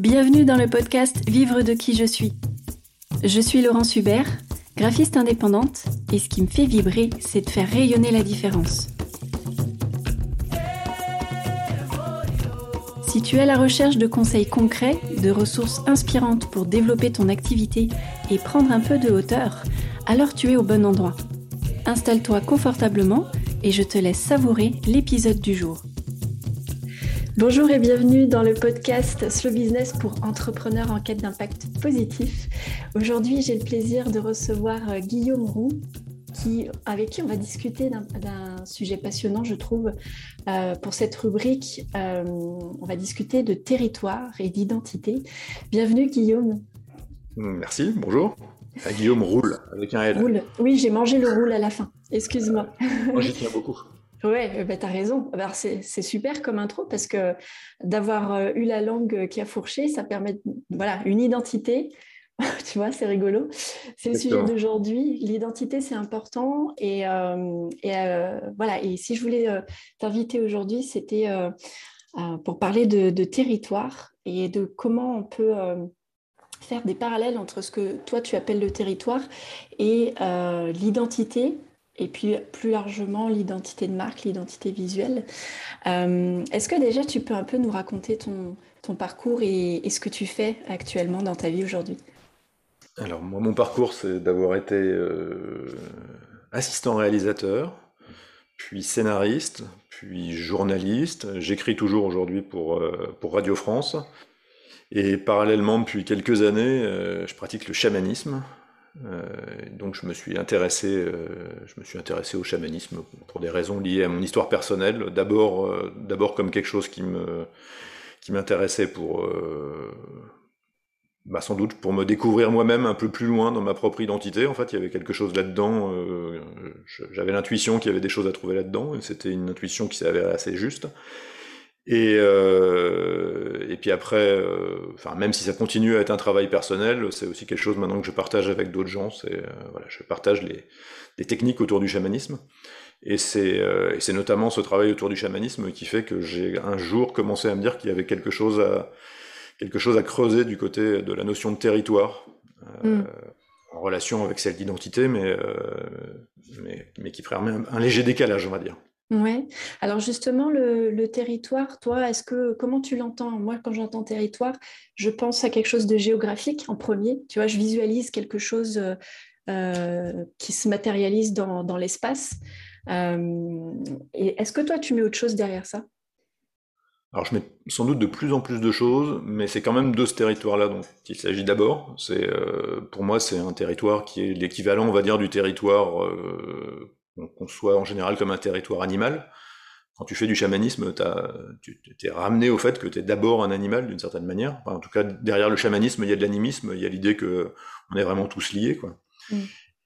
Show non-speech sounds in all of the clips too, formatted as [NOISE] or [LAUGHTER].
Bienvenue dans le podcast Vivre de qui je suis. Je suis Laurence Hubert, graphiste indépendante, et ce qui me fait vibrer, c'est de faire rayonner la différence. Si tu es à la recherche de conseils concrets, de ressources inspirantes pour développer ton activité et prendre un peu de hauteur, alors tu es au bon endroit. Installe-toi confortablement et je te laisse savourer l'épisode du jour. Bonjour et bienvenue dans le podcast Slow Business pour entrepreneurs en quête d'impact positif. Aujourd'hui, j'ai le plaisir de recevoir euh, Guillaume Roux, qui, avec qui on va discuter d'un sujet passionnant, je trouve. Euh, pour cette rubrique, euh, on va discuter de territoire et d'identité. Bienvenue Guillaume. Merci, bonjour. Guillaume roule avec un L. Roule. Oui, j'ai mangé le roule à la fin. Excuse-moi. Moi, j'y tiens beaucoup. Ouais, euh, bah, tu as raison. c'est super comme intro parce que d'avoir euh, eu la langue qui a fourché, ça permet voilà, une identité. [LAUGHS] tu vois, c'est rigolo. C'est le sujet d'aujourd'hui. L'identité, c'est important. Et, euh, voilà. Et si je voulais t'inviter aujourd'hui, c'était pour parler de, territoire et de comment on peut faire des parallèles entre ce que toi tu appelles le territoire et l'identité et puis plus largement l'identité de marque, l'identité visuelle. Euh, est-ce que déjà tu peux un peu nous raconter ton, parcours et, ce que tu fais actuellement dans ta vie aujourd'hui? Alors moi mon parcours c'est d'avoir été euh, assistant réalisateur, puis scénariste, puis journaliste. J'écris toujours aujourd'hui pour, euh, pour Radio France. Et parallèlement, depuis quelques années, je pratique le chamanisme. Euh, donc je me suis intéressé, euh, je me suis intéressé au chamanisme pour des raisons liées à mon histoire personnelle. D'abord, euh, d'abord comme quelque chose qui me qui m'intéressait pour bah sans doute pour me découvrir moi-même un peu plus loin dans ma propre identité. En fait, il y avait quelque chose là-dedans. J'avais l'intuition qu'il y avait des choses à trouver là-dedans, c'était une intuition qui s'avère assez juste. Et, euh, et puis après, euh, enfin même si ça continue à être un travail personnel, c'est aussi quelque chose maintenant que je partage avec d'autres gens. C'est euh, voilà, je partage les, les, techniques autour du chamanisme. Et c'est notamment ce travail autour du chamanisme qui fait que j'ai un jour commencé à me dire qu'il y avait quelque chose à quelque chose à creuser du côté de la notion de territoire. Mm. En relation avec celle d'identité, mais, mais, mais, qui ferait un, un léger décalage, on va dire. Oui. Alors justement, le, territoire, toi, est-ce que comment tu l'entends? Moi, quand j'entends territoire, je pense à quelque chose de géographique en premier. Tu vois, je visualise quelque chose euh, euh, qui se matérialise dans, l'espace. Euh, et est-ce que toi, tu mets autre chose derrière ça? Alors je mets sans doute de plus en plus de choses, mais c'est quand même de ce territoire-là dont il s'agit d'abord. C'est pour moi c'est un territoire qui est l'équivalent, on va dire, du territoire qu'on soit en général comme un territoire animal. Quand tu fais du chamanisme, tu es ramené au fait que tu es d'abord un animal d'une certaine manière. en tout cas, derrière le chamanisme, il y a de l'animisme, il y a l'idée que on est vraiment tous liés. Quoi. Mm.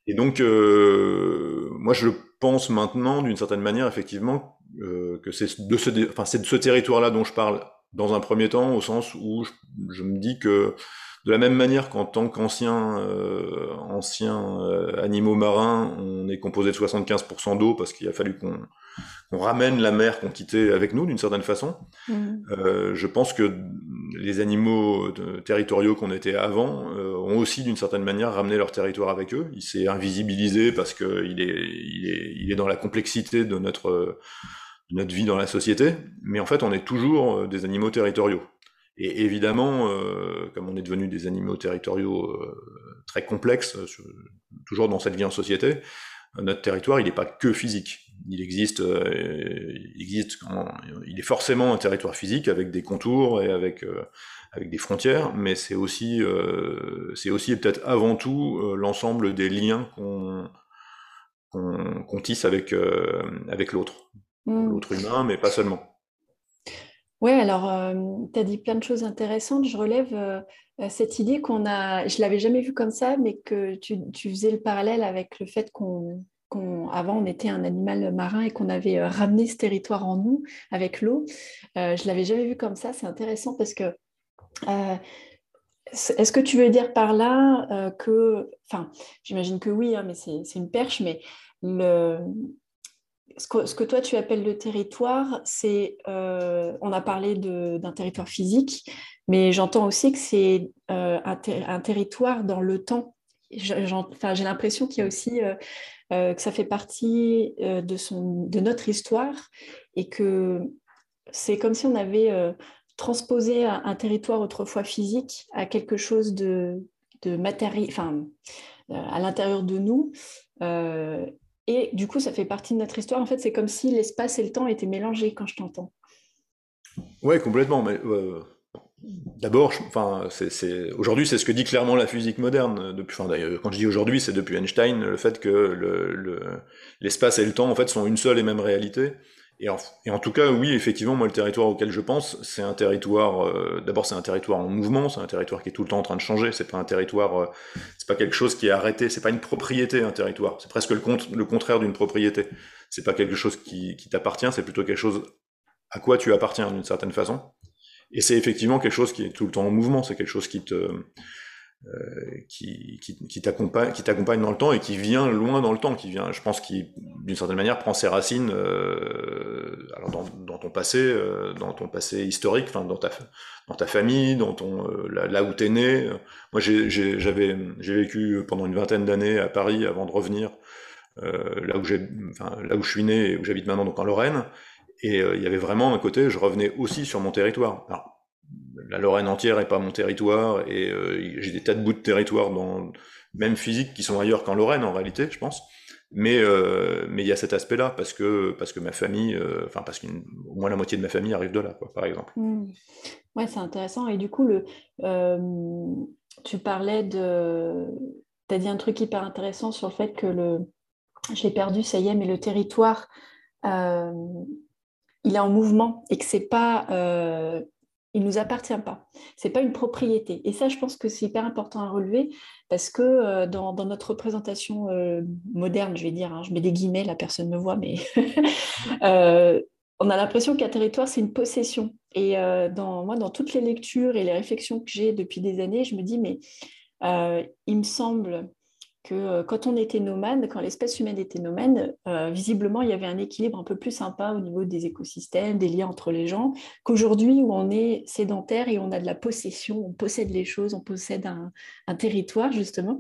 Et donc, euh, moi, je pense maintenant, d'une certaine manière, effectivement, euh, que c'est de ce, enfin, c'est de ce territoire-là dont je parle dans un premier temps, au sens où je me dis que de la même manière qu'en tant qu'anciens euh, euh, animaux marins, on est composé de 75% d'eau parce qu'il a fallu qu'on ramène la mer qu'on quittait avec nous d'une certaine façon. Mmh. Euh, je pense que les animaux territoriaux qu'on était avant ont aussi d'une certaine manière ramené leur territoire avec eux. Il s'est invisibilisé parce qu'il est, il est, il est dans la complexité de notre, de notre vie dans la société, mais en fait on est toujours des animaux territoriaux. Et évidemment, euh, comme on est devenu des animaux territoriaux euh, très complexes, euh, toujours dans cette vie en société, notre territoire, il n'est pas que physique. Il existe, il existe, il est forcément un territoire physique avec des contours et avec avec des frontières, mais c'est aussi, c'est aussi peut-être avant tout l'ensemble des liens qu'on qu'on tisse avec avec l'autre, mmh. l'autre humain, mais pas seulement. Oui, alors euh, tu as dit plein de choses intéressantes. Je relève euh, euh, cette idée qu'on a, je l'avais jamais vue comme ça, mais que tu, faisais le parallèle avec le fait qu'on, avant on était un animal marin et qu'on avait ramené ce territoire en nous avec l'eau. je ne l'avais jamais vu comme ça. C'est intéressant parce que est-ce que tu veux dire par là que, enfin, j'imagine que oui, hein, mais c'est, une perche, mais le, ce que, toi tu appelles le territoire, c'est, on a parlé d'un territoire physique, mais j'entends aussi que c'est un, un, territoire dans le temps. J'ai l'impression qu'il y a aussi que ça fait partie de, notre histoire et que c'est comme si on avait transposer un, territoire autrefois physique à quelque chose de, matériel, enfin, euh, à l'intérieur de nous. Euh, et du coup, ça fait partie de notre histoire. En fait, c'est comme si l'espace et le temps étaient mélangés quand je t'entends. Oui, complètement. Mais d'abord, aujourd'hui, c'est ce que dit clairement la physique moderne. Quand je dis aujourd'hui, c'est depuis Einstein, le fait que le, l'espace et le temps, en fait, sont une seule et même réalité. Et en, tout cas, oui, effectivement, moi, le territoire auquel je pense, c'est un territoire. Euh, d'abord, c'est un territoire en mouvement, c'est un territoire qui est tout le temps en train de changer. C'est pas un territoire, euh, c'est pas quelque chose qui est arrêté. C'est pas une propriété, un territoire. C'est presque le, contraire d'une propriété. C'est pas quelque chose qui, t'appartient. C'est plutôt quelque chose à quoi tu appartiens d'une certaine façon. Et c'est effectivement quelque chose qui est tout le temps en mouvement. C'est quelque chose qui te qui, qui, qui t'accompagne dans le temps et qui vient loin dans le temps, qui vient, je pense, qui d'une certaine manière prend ses racines euh, alors dans, dans, ton passé, euh, dans ton passé historique, enfin dans ta dans ta famille, dans ton euh, là, là, où t'es né. Moi, j'avais j'ai vécu pendant une vingtaine d'années à Paris avant de revenir là où j'ai enfin, là où je suis né et où j'habite maintenant donc en Lorraine. Et il y avait vraiment un côté, je revenais aussi sur mon territoire. Alors, la Lorraine entière est pas mon territoire et euh, j'ai des tas de bouts de territoire dans même physique qui sont ailleurs qu'en Lorraine en réalité, je pense. Mais euh, mais il y a cet aspect-là parce que parce que ma famille, euh, enfin parce qu'au moins la moitié de ma famille arrive de là, quoi, par exemple. Mmh. Ouais, c'est intéressant. Et du coup, tu parlais de, tu as dit un truc hyper intéressant sur le fait que le, j'ai perdu, ça y est, mais le territoire, il est en mouvement et que c'est pas il ne nous appartient pas. Ce n'est pas une propriété. Et ça, je pense que c'est hyper important à relever parce que euh, dans, notre représentation euh, moderne, je vais dire, hein, je mets des guillemets, la personne me voit, mais [LAUGHS] euh, on a l'impression qu'un territoire, c'est une possession. Et dans, moi, dans toutes les lectures et les réflexions que j'ai depuis des années, je me dis, mais il me semble que euh, quand on était nomade, quand l'espèce humaine était nomade, euh, visiblement, il y avait un équilibre un peu plus sympa au niveau des écosystèmes, des liens entre les gens, qu'aujourd'hui où on est sédentaire et on a de la possession, on possède les choses, on possède un, territoire, justement.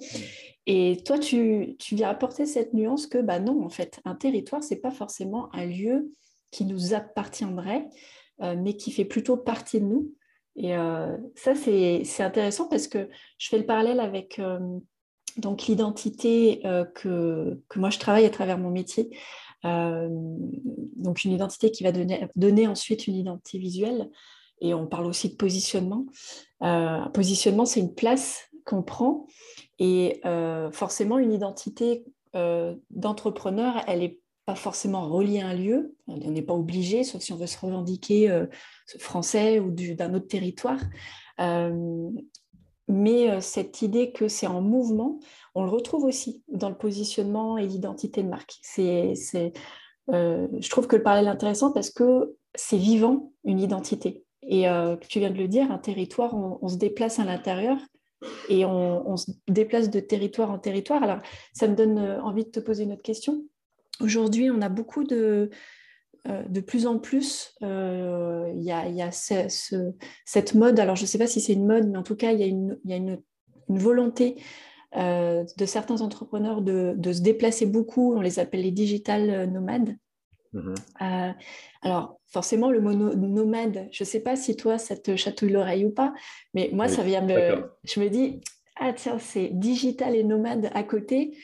Et toi, tu, viens apporter cette nuance que, bah non, en fait, un territoire, c'est pas forcément un lieu qui nous appartiendrait, euh, mais qui fait plutôt partie de nous. Et ça, c'est intéressant parce que je fais le parallèle avec donc l'identité euh, que, moi je travaille à travers mon métier, euh, donc une identité qui va donner, ensuite une identité visuelle, et on parle aussi de positionnement. Euh, positionnement, c'est une place qu'on prend, et forcément une identité d'entrepreneur, elle n'est pas forcément reliée à un lieu, on n'est pas obligé, sauf si on veut se revendiquer français ou d'un autre territoire mais euh, cette idée que c'est en mouvement, on le retrouve aussi dans le positionnement et l'identité de marque. Euh, je trouve que le parallèle est intéressant parce que c'est vivant, une identité. Et euh, tu viens de le dire, un territoire, on, se déplace à l'intérieur et on, se déplace de territoire en territoire. Alors, ça me donne envie de te poser une autre question. Aujourd'hui, on a beaucoup de, de plus en plus, euh, il y a, cette mode, alors je ne sais pas si c'est une mode, mais en tout cas, il y a une, volonté euh, de certains entrepreneurs de, se déplacer beaucoup, on les appelle les digital nomades. Mm-hmm. alors, forcément, le mot nomade, je ne sais pas si toi, ça te chatouille l'oreille ou pas, mais moi, ça vient me. Je me dis, ah tiens, c'est digital et nomade à côté,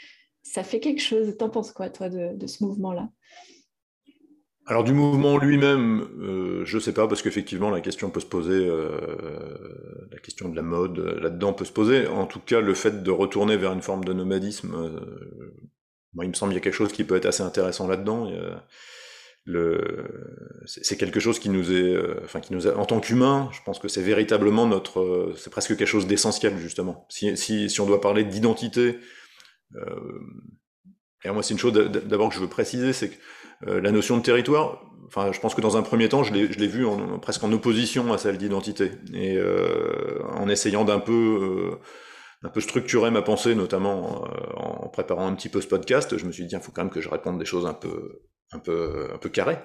ça fait quelque chose. T'en penses quoi, toi, de ce mouvement-là? Alors du mouvement lui-même, euh, je sais pas parce qu'effectivement la question peut se poser, euh, la question de la mode euh, là-dedans peut se poser. En tout cas, le fait de retourner vers une forme de nomadisme, euh, il me semble qu'il y a quelque chose qui peut être assez intéressant là-dedans. C'est quelque chose qui nous est, enfin qui nous en tant qu'humain, je pense que c'est véritablement notre, c'est presque quelque chose d'essentiel justement. Si, si, on doit parler d'identité, et moi c'est une chose d'abord que je veux préciser, c'est que euh, la notion de territoire, enfin, je pense que dans un premier temps, je l'ai vu en, presque en opposition à celle d'identité, et euh, en essayant d'un peu, euh, peu structurer ma pensée, notamment en préparant un petit peu ce podcast, je me suis dit, il faut quand même que je réponde des choses un peu, un peu, un peu carré.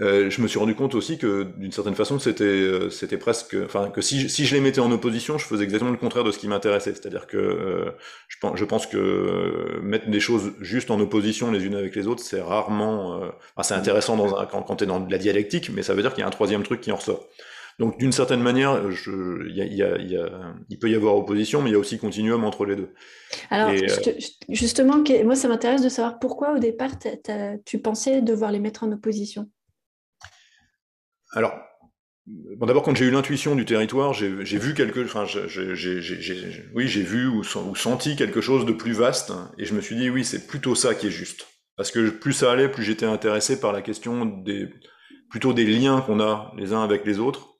Euh, je me suis rendu compte aussi que d'une certaine façon c'était euh, c'était presque enfin que si, si je les mettais en opposition je faisais exactement le contraire de ce qui m'intéressait c'est-à-dire que euh, je, pense, je pense que mettre des choses juste en opposition les unes avec les autres c'est rarement enfin, c'est intéressant dans un, quand, quand tu es dans de la dialectique mais ça veut dire qu'il y a un troisième truc qui en ressort donc d'une certaine manière, je, y a, y a, y a, il peut y avoir opposition, mais il y a aussi continuum entre les deux. Alors justement, moi ça m'intéresse de savoir pourquoi au départ tu pensais devoir les mettre en opposition? Alors, d'abord, quand j'ai eu l'intuition du territoire, j'ai vu quelque, enfin, oui, j'ai vu ou, senti quelque chose de plus vaste, et je me suis dit, oui, c'est plutôt ça qui est juste. Parce que plus ça allait, plus j'étais intéressé par la question des, plutôt des liens qu'on a les uns avec les autres,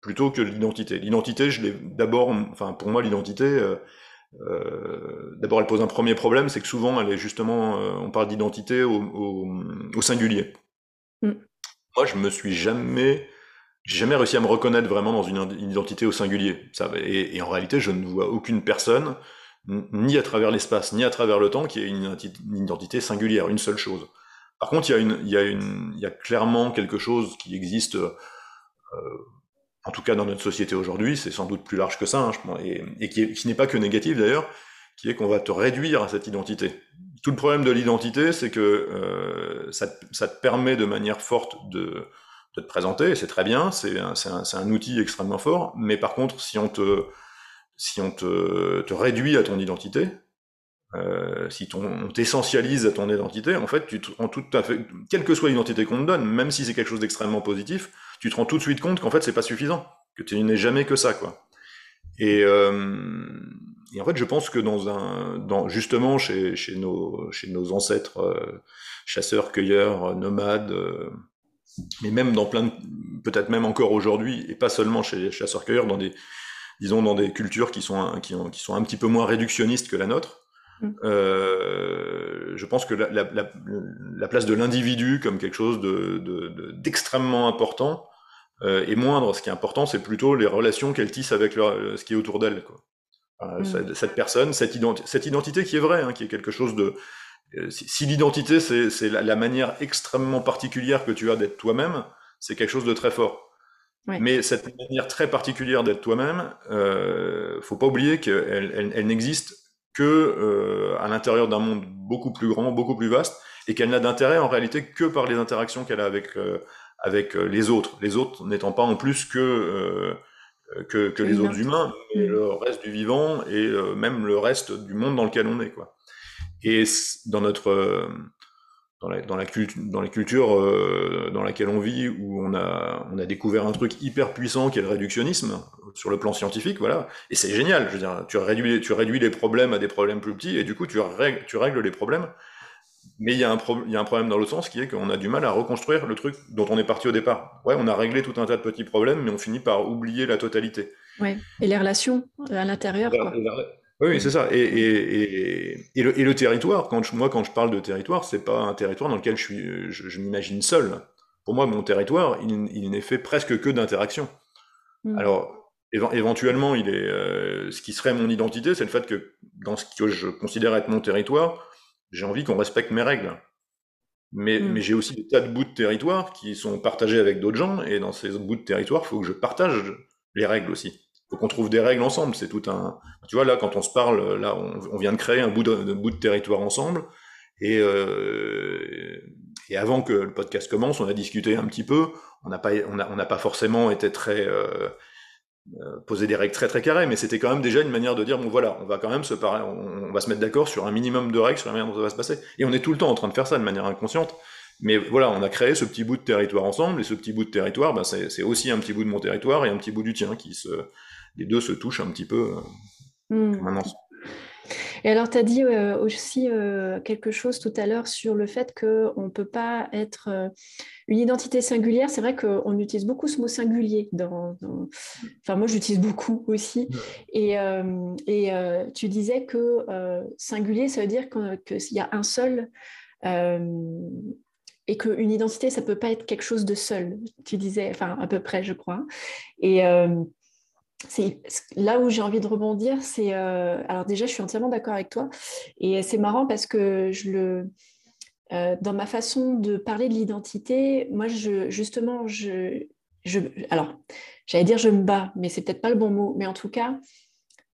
plutôt que l'identité. L'identité, je l'ai d'abord, enfin, pour moi, l'identité, euh, euh, d'abord, elle pose un premier problème, c'est que souvent, elle est justement, euh, on parle d'identité au, singulier. Mm moi, je me suis jamais, jamais réussi à me reconnaître vraiment dans une, identité au singulier. Et, en réalité, je ne vois aucune personne, ni à travers l'espace, ni à travers le temps, qui ait une, identité singulière, une seule chose. Par contre, il y a, clairement quelque chose qui existe, euh, en tout cas dans notre société aujourd'hui, c'est sans doute plus large que ça, hein, et, qui n'est pas que négatif d'ailleurs, qui est qu'on va te réduire à cette identité tout le problème de l'identité, c'est que euh, ça, te permet de manière forte de, te présenter, et c'est très bien, c'est un, outil extrêmement fort, mais par contre, si on te, si on te, réduit à ton identité, euh, si on t'essentialise à ton identité, en fait, tu te rends tout à fait, quelle que soit l'identité qu'on te donne, même si c'est quelque chose d'extrêmement positif, tu te rends tout de suite compte qu'en fait, c'est pas suffisant, que tu n'es jamais que ça, quoi. Et, euh, et en fait, je pense que dans un, dans, justement chez, chez, nos, chez nos ancêtres euh, chasseurs, cueilleurs, nomades, euh, mais même dans plein, peut-être même encore aujourd'hui, et pas seulement chez les chasseurs-cueilleurs, dans des, disons dans des cultures qui sont, qui, qui sont un petit peu moins réductionnistes que la nôtre. Mm. Euh, je pense que la, la, la, la place de l'individu comme quelque chose d'extrêmement de, de, important euh, est moindre. Ce qui est important, c'est plutôt les relations qu'elle tisse avec ce qui est autour d'elle. Euh, mm. cette, personne, cette, cette, identité qui est vraie, hein, qui est quelque chose de... Euh, si, l'identité, c'est la, manière extrêmement particulière que tu as d'être toi-même, c'est quelque chose de très fort. Mais cette manière très particulière d'être toi-même, euh, faut pas oublier qu'elle elle, elle, n'existe que euh, à l'intérieur d'un monde beaucoup plus grand, beaucoup plus vaste, et qu'elle n'a d'intérêt en réalité que par les interactions qu'elle a avec avec les autres. Les autres n'étant pas en plus que euh, que, que les autres humains, mais mm. le reste du vivant et euh, même le reste du monde dans lequel on est. Quoi. Et dans notre euh, dans la, dans la, dans les cultures dans laquelle on vit, où on a, on a découvert un truc hyper puissant qui est le réductionnisme, sur le plan scientifique, voilà. Et c'est génial, je veux dire, tu réduis, tu réduis les problèmes à des problèmes plus petits, et du coup, tu règles, tu règles les problèmes mais il y, a un il y a un problème dans l'autre sens qui est qu'on a du mal à reconstruire le truc dont on est parti au départ. Ouais, on a réglé tout un tas de petits problèmes, mais on finit par oublier la totalité. Ouais. Et les relations à l'intérieur. Oui, c'est ça. Et, et, et, le, et, le, territoire, quand je, moi, quand je parle de territoire, c'est pas un territoire dans lequel je, suis, je, m'imagine seul. Pour moi, mon territoire, il, il n'est fait presque que d'interactions. Hmm. Alors, éventuellement, il est, euh, ce qui serait mon identité, c'est le fait que dans ce que je considère être mon territoire, j'ai envie qu'on respecte mes règles. Mais, hmm. mais j'ai aussi des tas de bouts de territoire qui sont partagés avec d'autres gens, et dans ces bouts de territoire, il faut que je partage les règles aussi. Il faut qu'on trouve des règles ensemble. C'est tout un. Tu vois, là, quand on se parle, là, on, vient de créer un bout de, bout de territoire ensemble, et, euh, et avant que le podcast commence, on a discuté un petit peu. On n'a pas, on a, on pas forcément été très euh, poser des règles très très carrées, mais c'était quand même déjà une manière de dire bon voilà, on va quand même se on, va se mettre d'accord sur un minimum de règles sur la manière dont ça va se passer. Et on est tout le temps en train de faire ça de manière inconsciente. Mais voilà, on a créé ce petit bout de territoire ensemble, et ce petit bout de territoire, bah, c'est aussi un petit bout de mon territoire et un petit bout du tien qui se, les deux se touchent un petit peu euh, mmh. Et alors, tu as dit euh, aussi euh, quelque chose tout à l'heure sur le fait qu'on ne peut pas être euh, une identité singulière. C'est vrai qu'on utilise beaucoup ce mot singulier. Dans, Enfin, moi, j'utilise beaucoup aussi. Et, et tu disais que singulier, ça veut dire qu'il y a un seul et qu'une identité, ça peut pas être quelque chose de seul. Tu disais, enfin à peu près, je crois. Et là où j'ai envie de rebondir, c'est euh, alors déjà je suis entièrement d'accord avec toi et c'est marrant parce que je le dans ma façon de parler de l'identité, moi, je, justement, je, je, alors, j'allais dire je me bats, mais c'est peut-être pas le bon mot, mais en tout cas,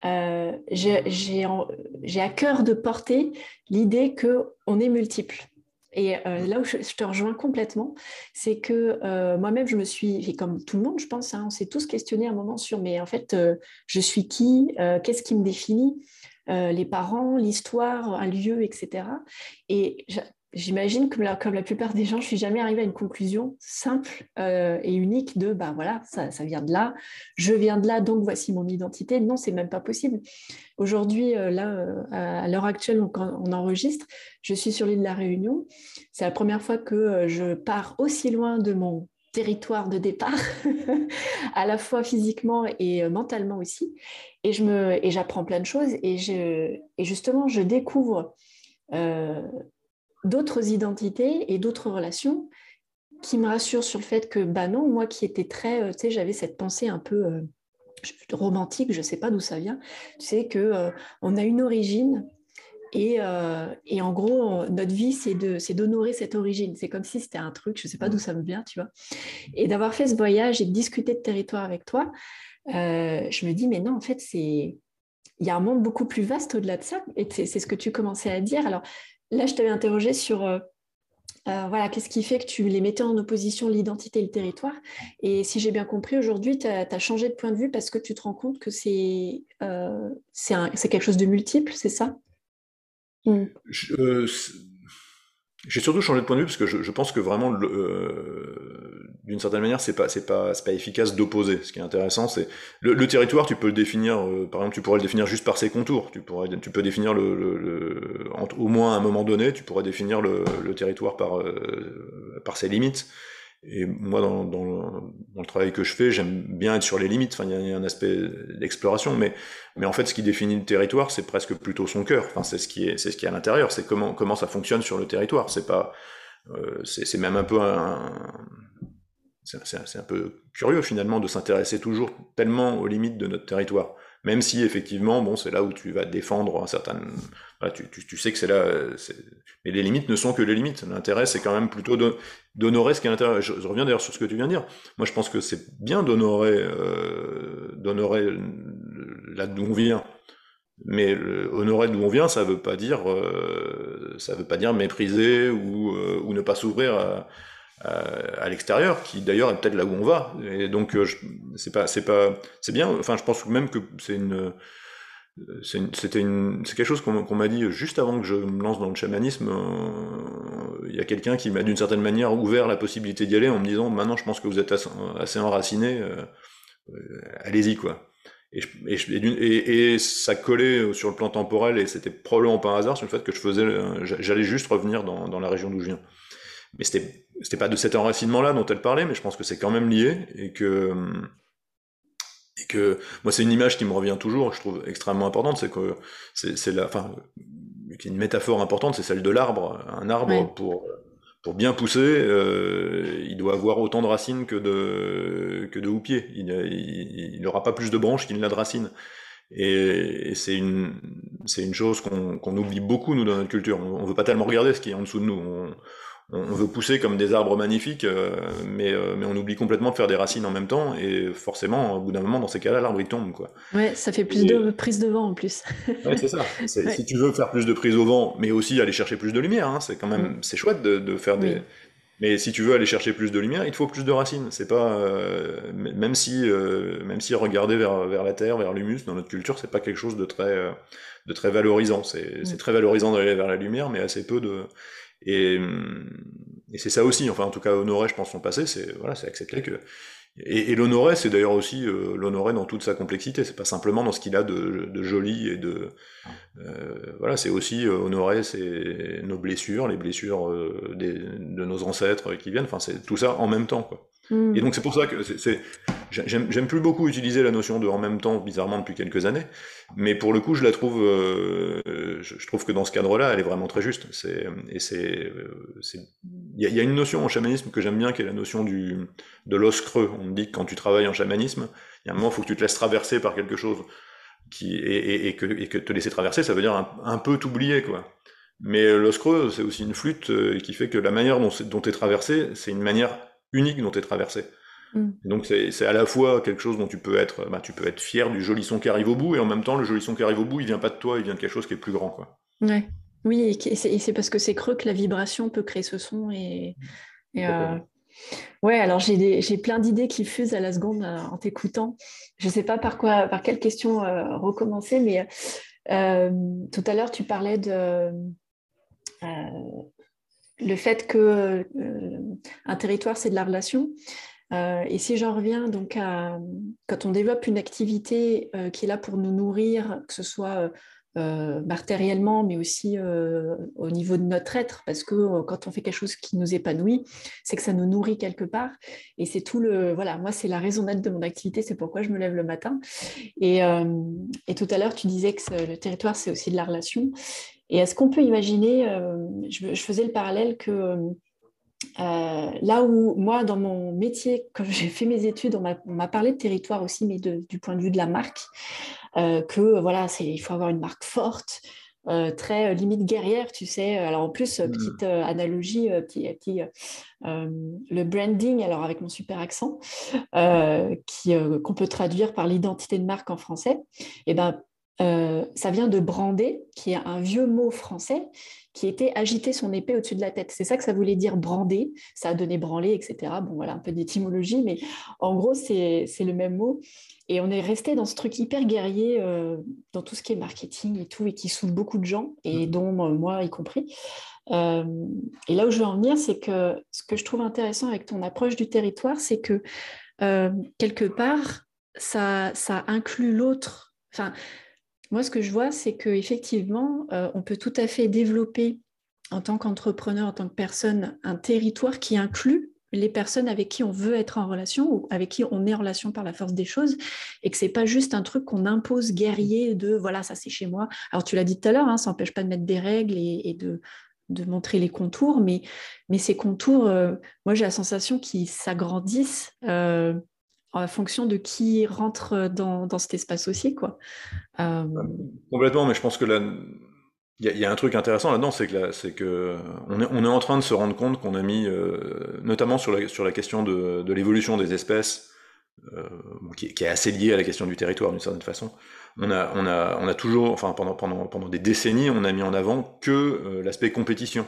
euh, j'ai à cœur de porter l'idée qu'on est multiple. Et euh, là où je, te rejoins complètement, c'est que euh, moi-même, je me suis, et comme tout le monde, je pense, hein, on s'est tous questionné un moment sur, mais en fait, je suis qui Qu'est-ce qui me définit Les parents, l'histoire, un lieu, etc. Et j'imagine que comme la plupart des gens, je suis jamais arrivée à une conclusion simple euh, et unique de bah voilà, ça, vient de là, je viens de là, donc voici mon identité. Non, c'est même pas possible. Aujourd'hui, euh, là, euh, à l'heure actuelle, on, on enregistre, je suis sur l'île de la Réunion. C'est la première fois que je pars aussi loin de mon territoire de départ, [LAUGHS] à la fois physiquement et mentalement aussi. Et et j'apprends plein de choses et je et justement je découvre d'autres identités et d'autres relations qui me rassurent sur le fait que, bah non, moi qui étais très, euh, tu sais, j'avais cette pensée un peu euh, romantique, je ne sais pas d'où ça vient, tu sais, qu'on euh, a une origine et, et, en gros, notre vie, c'est d'honorer cette origine. C'est comme si c'était un truc, je ne sais pas d'où ça me vient, tu vois. Et d'avoir fait ce voyage et de discuter de territoire avec toi, je me dis, mais non, en fait. Il y a un monde beaucoup plus vaste au-delà de ça, et c'est ce que tu commençais à dire. Alors, Là, je t'avais interrogé sur euh, euh, voilà, qu'est-ce qui fait que tu les mettais en opposition l'identité et le territoire. Et si j'ai bien compris, aujourd'hui, tu as, changé de point de vue parce que tu te rends compte que c'est euh, quelque chose de multiple, c'est ça? Hmm. J'ai surtout changé de point de vue parce que je, pense que vraiment, euh, d'une certaine manière, c'est pas, c'est pas, c'est pas efficace d'opposer. Ce qui est intéressant, c'est le, territoire. Tu peux le définir, euh, par exemple, tu pourrais le définir juste par ses contours. Tu pourrais, tu peux définir le, le, au moins à un moment donné, tu pourrais définir le, territoire par, euh, par ses limites. Et moi, dans, dans, le travail que je fais, j'aime bien être sur les limites. Enfin, il y, a un aspect d'exploration, mais, mais en fait, ce qui définit le territoire, c'est presque plutôt son cœur. Enfin, c'est ce qui est, c'est ce qui est à l'intérieur. C'est comment, comment ça fonctionne sur le territoire. C'est pas, euh, c'est même un peu un, c'est un peu curieux finalement de s'intéresser toujours tellement aux limites de notre territoire. Même si effectivement, bon, c'est là où tu vas défendre un certain, tu, tu, sais que c'est là, mais les limites ne sont que les limites. L'intérêt, c'est quand même plutôt d'honorer ce qui est l'intérieur. Je, reviens d'ailleurs sur ce que tu viens de dire. Moi, je pense que c'est bien d'honorer, euh, d'honorer là d'où on vient. Mais honorer d'où on vient, ça veut pas dire, euh, veut pas dire mépriser ou, euh, ou ne pas s'ouvrir à, à l'extérieur, qui d'ailleurs est peut-être là où on va. Et donc c'est pas, c'est pas, c'est bien. Enfin, je pense même que c'est une, c'était une, c'est quelque chose qu'on m'a dit juste avant que je me lance dans le chamanisme. Il y a quelqu'un qui m'a d'une certaine manière ouvert la possibilité d'y aller en me disant maintenant je pense que vous êtes assez, enraciné, allez-y quoi. Et, ça collait sur le plan temporel et c'était probablement pas un hasard sur le fait que je faisais, j'allais juste revenir dans, dans la région d'où je viens. Mais c'était c'était pas de cet enracinement-là dont elle parlait, mais je pense que c'est quand même lié et que et que moi c'est une image qui me revient toujours, je trouve extrêmement importante, c'est que c'est la, enfin, une métaphore importante, c'est celle de l'arbre. Un arbre pour pour bien pousser, euh, il doit avoir autant de racines que de que de houppiers. Il n'aura pas plus de branches qu'il n'a de racines. Et, c'est une c'est une chose qu'on oublie beaucoup nous dans notre culture. On, on veut pas tellement regarder ce qui est en dessous de nous. On, on veut pousser comme des arbres magnifiques, euh, mais, euh, mais on oublie complètement de faire des racines en même temps, et forcément, au bout d'un moment, dans ces cas-là, l'arbre il tombe. Quoi. Ouais, ça fait plus de prise de vent en plus. [LAUGHS] ouais, c'est ça. Si tu veux faire plus de prise au vent, mais aussi aller chercher plus de lumière, hein, c'est quand même mm. c'est chouette de, de faire des. Mais si tu veux aller chercher plus de lumière, il te faut plus de racines. C'est pas euh, même si même si regarder vers, vers la terre, vers l'humus dans notre culture, c'est pas quelque chose de très de très valorisant. C'est mm. très valorisant d'aller vers la lumière, mais assez peu de et, et c'est ça aussi, enfin en tout cas honorer, je pense, son passé, c'est voilà, c'est accepter que et, et l'honorer, c'est d'ailleurs aussi euh, l'honorer dans toute sa complexité. C'est pas simplement dans ce qu'il a de, de, joli et de euh, voilà, c'est aussi euh, honorer ses, nos blessures, les blessures euh, des, de nos ancêtres qui viennent. Enfin, c'est tout ça en même temps, quoi. Mm. Et donc c'est pour ça que c'est, j'aime plus beaucoup utiliser la notion de en même temps, bizarrement depuis quelques années, mais pour le coup je la trouve, euh, je, trouve que dans ce cadre-là, elle est vraiment très juste. C'est et c'est, euh, il y, a une notion en chamanisme que j'aime bien, qui est la notion du de l'os creux. On me dit que quand tu travailles en chamanisme, il y a un moment, il faut que tu te laisses traverser par quelque chose qui et, que, et que te laisser traverser, ça veut dire un, peu t'oublier quoi. Mais l'os c'est aussi une flûte qui fait que la manière dont, dont est traversé, c'est une manière unique dont est traversé. Mm. Donc c'est à la fois quelque chose dont tu peux être, bah, tu peux être fier du joli son qui arrive au bout, et en même temps le joli son qui arrive au bout, il vient pas de toi, il vient de quelque chose qui est plus grand, quoi. Ouais. Oui, et c'est parce que c'est creux que la vibration peut créer ce son et, euh, Ouais, alors j'ai plein d'idées qui fusent à la seconde euh, en t'écoutant. Je ne sais pas par quoi, par quelle question euh, recommencer, mais tout à l'heure tu parlais de le fait que un territoire c'est de la relation. et si j'en reviens donc à quand on développe une activité qui est là pour nous nourrir, que ce soit euh, matériellement, mais aussi euh, au niveau de notre être, parce que euh, quand on fait quelque chose qui nous épanouit, c'est que ça nous nourrit quelque part. Et c'est tout le. Voilà, moi, c'est la raison d'être de mon activité, c'est pourquoi je me lève le matin. Et tout à l'heure, tu disais que le territoire, c'est aussi de la relation. Et est-ce qu'on peut imaginer, je, je, faisais le parallèle que. là où moi, dans mon métier, quand [LAUGHS] j'ai fait mes études, on m'a parlé de territoire aussi, mais du point de vue de la marque. Euh, que voilà, il faut avoir une marque forte, euh, très euh, limite guerrière, tu sais. Alors en plus, mmh. petite analogie, petit, le branding, alors avec mon super accent, qu'on peut traduire par l'identité de marque en français, et eh ben ça vient de brander, qui est un vieux mot français qui était agiter son épée au-dessus de la tête. C'est ça que ça voulait dire brander. Ça a donné branler, etc. Bon, voilà, un peu d'étymologie, mais en gros, c'est le même mot. Et on est resté dans ce truc hyper guerrier euh, dans tout ce qui est marketing et tout, et qui saoule beaucoup de gens, et mmh. dont euh, moi y compris. Euh, et là où je veux en venir, c'est que ce que je trouve intéressant avec ton approche du territoire, c'est que quelque part, ça, ça inclut l'autre. Enfin, moi, ce que je vois, c'est qu'effectivement, euh, on peut tout à fait développer en tant qu'entrepreneur, en tant que personne, un territoire qui inclut les personnes avec qui on veut être en relation ou avec qui on est en relation par la force des choses et que c'est pas juste un truc qu'on impose guerrier de voilà ça c'est chez moi. Alors tu l'as dit tout à l'heure hein, ça n'empêche pas de mettre des règles et, de, montrer les contours mais, mais ces contours euh, moi j'ai la sensation qu'ils s'agrandissent euh, en fonction de qui rentre dans, dans cet espace aussi. Quoi. Euh, Complètement, mais je pense que là, il y, a un truc intéressant là-dedans, c'est que, que on, est, en train de se rendre compte qu'on a mis, euh, notamment sur la, sur la question de, de l'évolution des espèces, euh, qui, est assez liée à la question du territoire d'une certaine façon. On a, on a, on a toujours, enfin pendant, pendant, pendant des décennies, on a mis en avant que l'aspect compétition.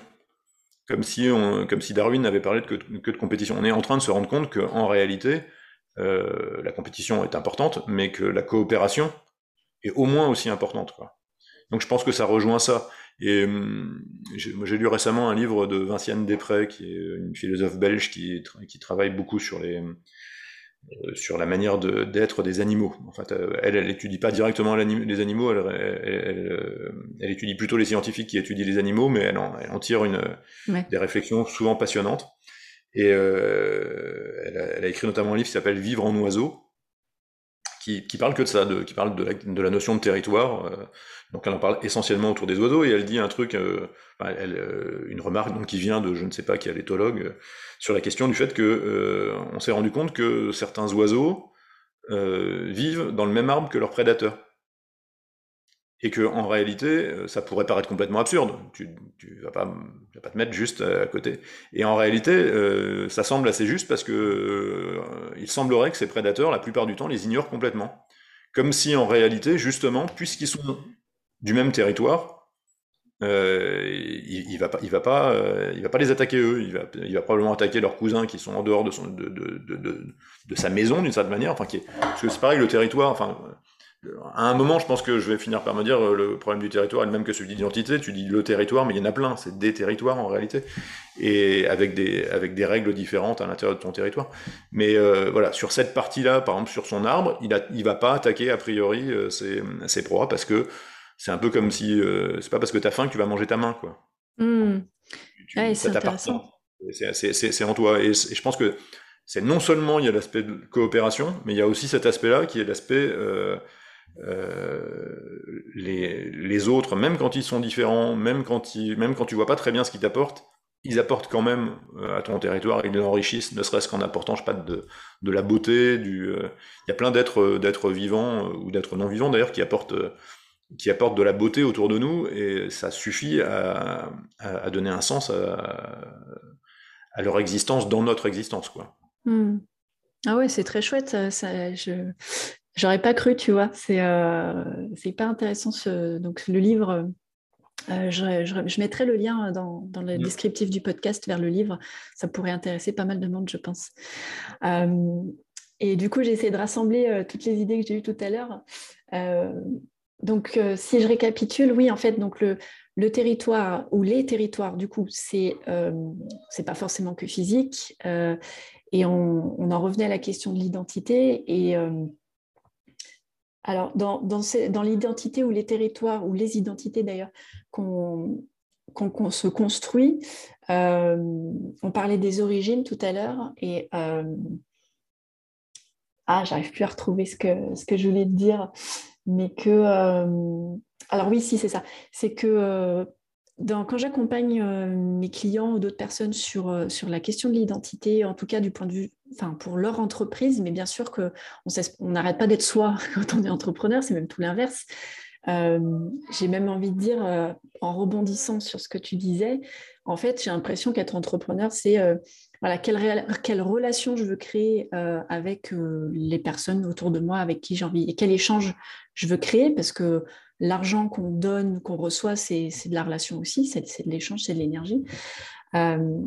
Comme si, comme si Darwin n'avait parlé que, que, de compétition. On est en train de se rendre compte qu'en réalité, euh, la compétition est importante, mais que la coopération est au moins aussi importante. Quoi. Donc je pense que ça rejoint ça. Et hum, j'ai lu récemment un livre de Vinciane Després, qui est une philosophe belge qui, qui travaille beaucoup sur les euh, sur la manière d'être des animaux. En fait, euh, elle, elle étudie pas directement les animaux, elle, elle, elle, étudie plutôt les scientifiques qui étudient les animaux, mais elle en, en tire une, des réflexions souvent passionnantes. Et euh, elle, a, écrit notamment un livre qui s'appelle Vivre en oiseau, qui, qui, parle que de ça, qui parle de la, notion de territoire. Euh, donc elle en parle essentiellement autour des oiseaux et elle dit un truc, euh, elle, une remarque qui vient de je ne sais pas quel éthologue euh, sur la question du fait que on s'est rendu compte que certains oiseaux vivent dans le même arbre que leurs prédateurs et que en réalité, euh, ça pourrait paraître complètement absurde. Tu, tu vas pas, te mettre juste à côté. Et en réalité, euh, ça semble assez juste parce que euh, il semblerait que ces prédateurs, la plupart du temps, les ignorent complètement. Comme si en réalité, justement, puisqu'ils sont du même territoire, il, il, va pas, il va pas, il va pas les attaquer eux. Il va, probablement attaquer leurs cousins qui sont en dehors de sa maison d'une certaine manière. Enfin, parce que c'est pareil, le territoire. À un moment, je pense que je vais finir par me dire euh, le problème du territoire est le même que celui d'identité. Tu dis le territoire, mais il y en a plein. C'est des territoires en réalité, et avec des avec des règles différentes à l'intérieur de ton territoire. Mais euh, voilà, sur cette partie-là, par exemple sur son arbre, il a, il va pas attaquer a priori euh, ses, ses proies parce que c'est un peu comme si c'est pas parce que t'as faim que tu vas manger ta main, quoi. Mmh. ouais, ça t'appartient. C'est en toi. Et, et, je pense que c'est non seulement il y a l'aspect de coopération, mais il y a aussi cet aspect-là qui est l'aspect euh, les, autres, même quand ils sont différents, même quand, ils, même quand tu vois pas très bien ce qu'ils t'apportent, ils apportent quand même euh, à ton territoire, ils l'enrichissent, ne serait-ce qu'en apportant, je sais pas, de, de la beauté, du, euh, il y a plein d'êtres, vivants, ou d'êtres non vivants d'ailleurs, qui apportent qui de la beauté autour de nous et ça suffit à, donner un sens à, leur existence dans notre existence. Quoi. Hmm. Ah ouais, c'est très chouette. J'aurais pas cru, tu vois. C'est euh, hyper intéressant. Ce... Donc le livre, euh, je, je, mettrai le lien dans, dans le descriptif du podcast vers le livre. Ça pourrait intéresser pas mal de monde, je pense. Euh, et du coup, j'ai essayé de rassembler euh, toutes les idées que j'ai eues tout à l'heure. Donc, si je récapitule, oui, en fait, donc le, le territoire ou les territoires, du coup, c'est c'est pas forcément que physique. et on, on, en revenait à la question de l'identité. Et alors, dans, dans, l'identité ou les territoires, ou les identités d'ailleurs, qu'on se construit, on parlait des origines tout à l'heure. Et ah, j'arrive plus à retrouver ce que, ce que je voulais te dire, mais que. Euh, alors, oui, si, c'est ça. C'est que euh, quand j'accompagne euh, mes clients ou d'autres personnes sur, sur la question de l'identité, en tout cas du point de vue, enfin, pour leur entreprise, mais bien sûr qu'on n'arrête pas d'être soi [LAUGHS] quand on est entrepreneur, c'est même tout l'inverse. j'ai même envie de dire, en rebondissant sur ce que tu disais, en fait, j'ai l'impression qu'être entrepreneur, c'est voilà, quelle, relation je veux créer euh, avec euh, les personnes autour de moi, avec qui j'ai envie, et quel échange je veux créer, parce que l'argent qu'on donne, qu'on reçoit, c'est de la relation aussi, c'est de l'échange, c'est de l'énergie. Euh,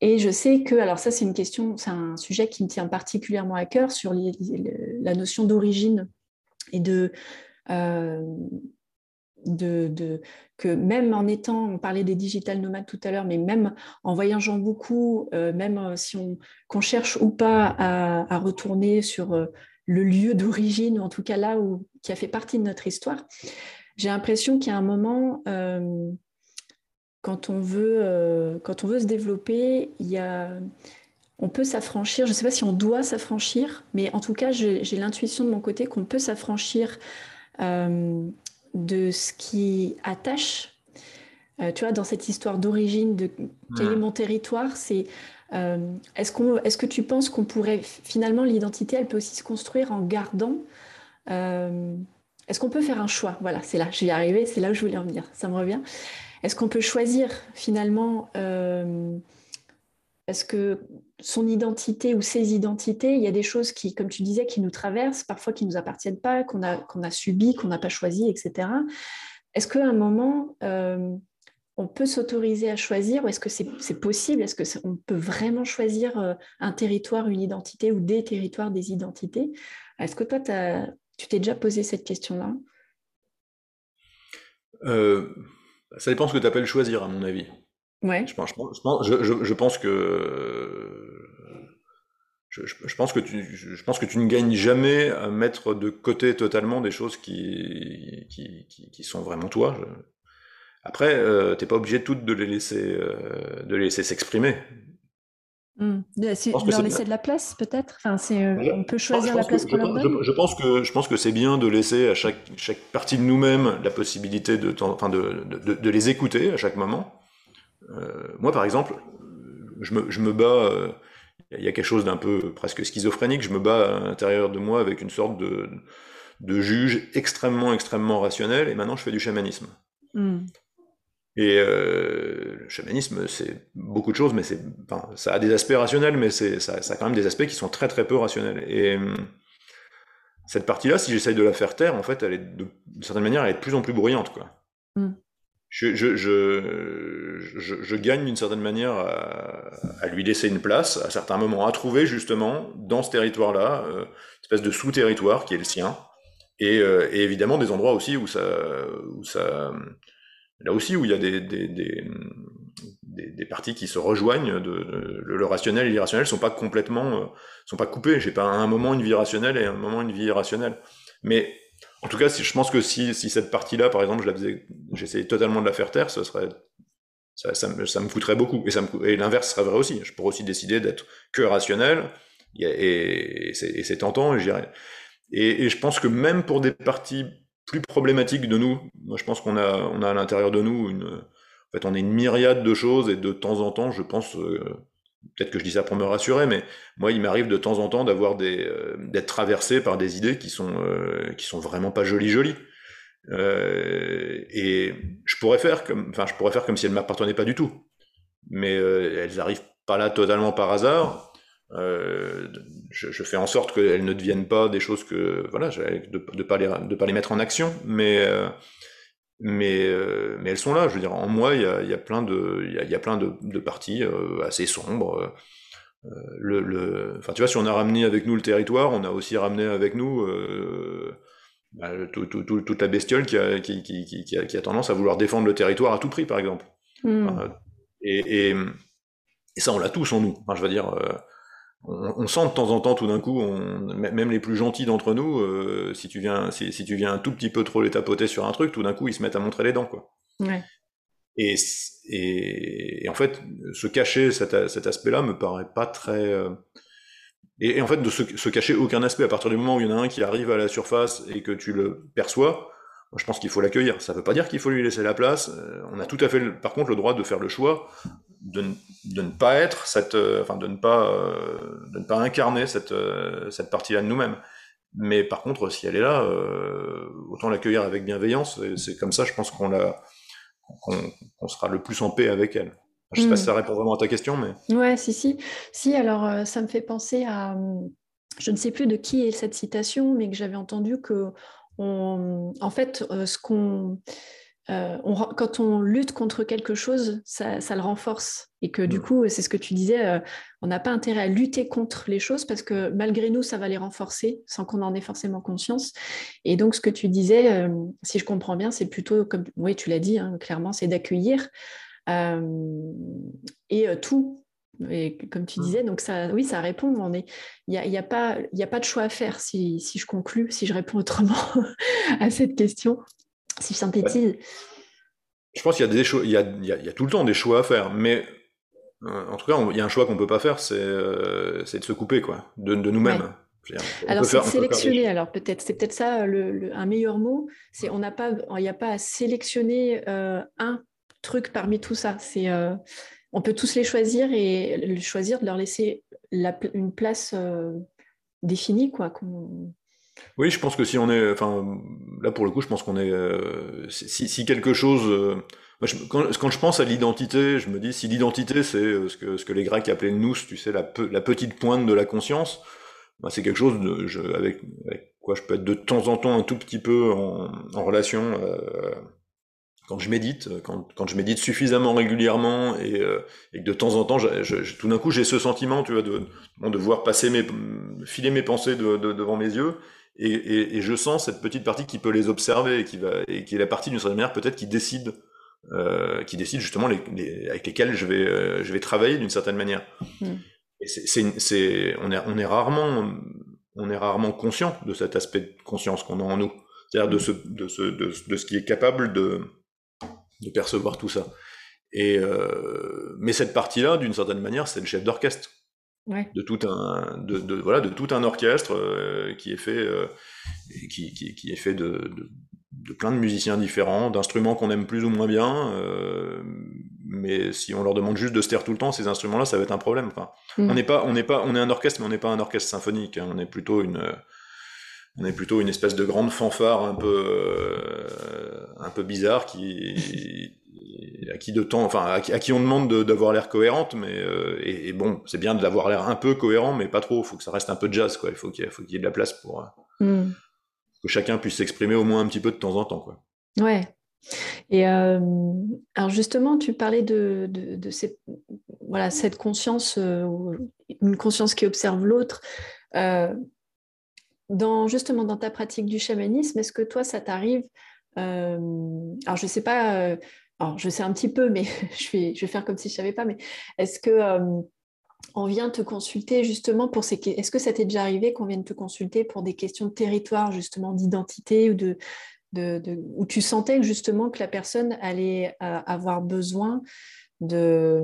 et je sais que, alors ça c'est une question, c'est un sujet qui me tient particulièrement à cœur sur la notion d'origine et de de, que même en étant, on parlait des digital nomades tout à l'heure, mais même en voyageant beaucoup, euh, même euh, si on qu'on cherche ou pas à, retourner sur euh, le lieu d'origine, en tout cas là où qui a fait partie de notre histoire, j'ai l'impression qu'il y a un moment quand on veut quand on veut se développer, il y a on peut s'affranchir, je ne sais pas si on doit s'affranchir, mais en tout cas, j'ai l'intuition de mon côté qu'on peut s'affranchir de ce qui attache, euh, tu vois, dans cette histoire d'origine, de quel est mon territoire, c'est euh, est-ce qu'on, est-ce que tu penses qu'on pourrait finalement l'identité, elle peut aussi se construire en gardant euh, Est-ce qu'on peut faire un choix? Voilà, c'est là, j'y ai arrivé, c'est là où je voulais en venir, ça me revient. Est-ce qu'on peut choisir finalement parce que son identité ou ses identités, il y a des choses qui, comme tu disais, qui nous traversent, parfois qui ne nous appartiennent pas, qu'on a, qu'on a subi, qu'on n'a pas choisi, etc. Est-ce qu'à un moment, euh, on peut s'autoriser à choisir ou est-ce que c'est possible? Est-ce qu'on peut vraiment choisir euh, un territoire, une identité ou des territoires, des identités? Est-ce que toi, tu t'es déjà posé cette question-là? Euh, Ça dépend ce que tu appelles choisir, à mon avis. Ouais. Je pense, je pense, je, je, je pense que je, pense que tu, je pense que tu ne gagnes jamais à mettre de côté totalement des choses qui, qui, qui, qui sont vraiment toi. Après, euh, t'es pas obligé toutes de les laisser, euh, de les laisser s'exprimer. Mmh. leur laisser de la place, peut-être? Enfin, c'est, euh, on peut choisir la place qu'on leur donne. Je, pense que je pense que c'est bien de laisser à chaque chaque partie de nous-mêmes la possibilité de, enfin de, de, de, les écouter à chaque moment. Euh, moi, par exemple, je me, je me bats, il euh, y a quelque chose d'un peu presque schizophrénique, je me bats à l'intérieur de moi avec une sorte de, de juge extrêmement, extrêmement rationnel, et maintenant je fais du chamanisme. Hmm. Et euh, le chamanisme, c'est beaucoup de choses, mais c'est, enfin, ça a des aspects rationnels, mais c'est, ça, ça, a quand même des aspects qui sont très très peu rationnels. Et cette partie-là, si j'essaye de la faire taire, en fait, elle est de, de certaine manière, elle est de plus en plus bruyante, quoi. Hmm je, je, je, je, gagne d'une certaine manière à, lui laisser une place, à certains moments, à trouver justement dans ce territoire-là, euh, une espèce de sous-territoire qui est le sien, et, euh, et, évidemment des endroits aussi où ça, où ça, là aussi où il y a des, des, parties qui se rejoignent, le, rationnel et l'irrationnel sont pas complètement, euh, sont pas coupés. J'ai pas un moment une vie rationnelle et un moment une vie irrationnelle, mais en tout cas, si, je pense que si, si cette partie-là, par exemple, je j'essayais totalement de la faire taire, serait, ça, ça, me, ça me coûterait beaucoup. Et, et l'inverse serait vrai aussi. Je pourrais aussi décider d'être que rationnel, et, c'est, tentant, et, et je pense que même pour des parties plus problématiques de nous, moi je pense qu'on a, on a à l'intérieur de nous une, en fait, on une myriade de choses, et de temps en temps, je pense, euh, peut-être que je dis ça pour me rassurer, mais moi, il m'arrive de temps en temps d'avoir des, euh, d'être traversé par des idées qui sont, euh, qui sont vraiment pas jolies, jolies. et je pourrais faire comme, enfin, je pourrais faire comme si elles m'appartenaient pas du tout. Mais elles arrivent pas là totalement par hasard. Euh, je, je, fais en sorte qu'elles ne deviennent pas des choses que voilà, de ne pas les de pas les mettre en action, mais euh, mais euh, mais elles sont là. Je veux dire, en moi, il y a, y a plein de il y a, y a, plein de, de parties euh, assez sombres. Le, le, enfin, tu vois, si on a ramené avec nous le territoire, on a aussi ramené avec nous bah, tout, tout, tout, toute la bestiole qui a, qui, qui, qui, a, qui a tendance à vouloir défendre le territoire à tout prix, par exemple. Mmh. Et, et, et, ça, on l'a tous en nous. Enfin, je veux dire, on, sent de temps en temps tout d'un coup, même les plus gentils d'entre nous, euh, si tu viens, si, tu viens un tout petit peu trop les tapoter sur un truc, tout d'un coup ils se mettent à montrer les dents, quoi. Et, et, en fait, se cacher cet, aspect-là me paraît pas très. Euh, et, en fait, de se, cacher aucun aspect à partir du moment où il y en a un qui arrive à la surface et que tu le perçois, moi, je pense qu'il faut l'accueillir. Ça ne veut pas dire qu'il faut lui laisser la place. Euh, on a tout à fait, par contre, le droit de faire le choix de, de ne pas être cette, euh, enfin de ne pas, euh, de ne pas incarner cette, cette partie-là de nous-mêmes. Mais par contre, si elle est là, autant l'accueillir avec bienveillance. C'est comme ça, je pense qu'on la, qu'on sera le plus en paix avec elle. Je ne sais pas si ça hmm. répond vraiment à ta question, mais. Ouais, si, si. Si, alors ça me fait penser à. Je ne sais plus de qui est cette citation, mais que j'avais entendu que, on, en fait, ce qu'on euh, quand on lutte contre quelque chose, ça, le renforce. Et que du mm. coup, c'est ce que tu disais, euh, on n'a pas intérêt à lutter contre les choses parce que malgré nous, ça va les renforcer sans qu'on en ait forcément conscience. Et donc, ce que tu disais, euh, si je comprends bien, c'est plutôt, comme oui, tu l'as dit, hein, clairement, c'est d'accueillir et tout. Et comme tu mm. disais, donc ça, oui, ça répond. Il n'y a, y a, pas, a pas de choix à faire si, si je conclus, si je réponds autrement [LAUGHS] à cette question si je synthétise. Je pense qu'il y a des il y a, il y a, tout le temps des choix à faire, mais euh, en tout cas, il y a un choix qu'on peut pas faire, c'est euh, de se couper quoi, de, de nous-mêmes. Alors c'est sélectionner. Alors peut-être, c'est peut-être ça le, un meilleur mot. C'est on n'a pas, il n'y a pas à sélectionner euh, un truc parmi tout ça. C'est on peut tous les choisir et choisir de leur laisser la, une place définie quoi. Oui, je pense que si on est, enfin, là pour le coup, je pense qu'on est, euh, si, quelque chose, euh, quand, je pense à l'identité, je me dis si l'identité c'est euh, ce que ce que les Grecs appelaient nous, tu sais, la, petite pointe de la conscience, bah, c'est quelque chose avec, quoi je peux être de temps en temps un tout petit peu en relation. Euh, quand je médite, quand, quand, je médite suffisamment régulièrement et, et que de temps en temps, je, je, tout d'un coup, j'ai ce sentiment, tu vois, de, de voir passer mes, filer mes pensées de, devant mes yeux et, je sens cette petite partie qui peut les observer et qui va et qui est la partie d'une certaine manière peut-être qui décide euh, qui décide justement les, avec lesquels je vais euh, je vais travailler d'une certaine manière. Mm. Et c'est c'est on est on est rarement on est rarement conscient de cet aspect de conscience qu'on a en nous, c'est-à-dire de ce de ce de, de, ce qui est capable de de percevoir tout ça. Et euh, mais cette partie-là, d'une certaine manière, c'est le chef d'orchestre de tout un de, de, voilà de tout un orchestre euh, qui est fait euh, qui, qui, qui, est fait de, de, plein de musiciens différents d'instruments qu'on aime plus ou moins bien mais si on leur demande juste de se taire tout le temps ces instruments là ça va être un problème enfin, mm. on n'est pas on n'est pas on est un orchestre mais on n'est pas un orchestre symphonique hein. on est plutôt une on est plutôt une espèce de grande fanfare un peu un peu bizarre qui à qui de temps, enfin à qui, on demande d'avoir l'air cohérente, mais euh, et, bon, c'est bien d'avoir l'air un peu cohérent, mais pas trop. Il faut que ça reste un peu jazz, quoi. Il faut qu'il y, ait de la place pour euh, hmm. que chacun puisse s'exprimer au moins un petit peu de temps en temps, quoi. Ouais. Et euh, alors justement, tu parlais de, de, voilà, cette conscience, une conscience qui observe l'autre. Justement dans ta pratique du chamanisme, est-ce que toi, ça t'arrive alors, je ne sais pas, alors je sais un petit peu, mais [LAUGHS] je vais, faire comme si je ne savais pas, mais est-ce que euh, on vient te consulter justement pour ces Est-ce que ça t'est déjà arrivé qu'on vienne te consulter pour des questions de territoire, justement d'identité ou de, de, où tu sentais justement que la personne allait euh, avoir besoin de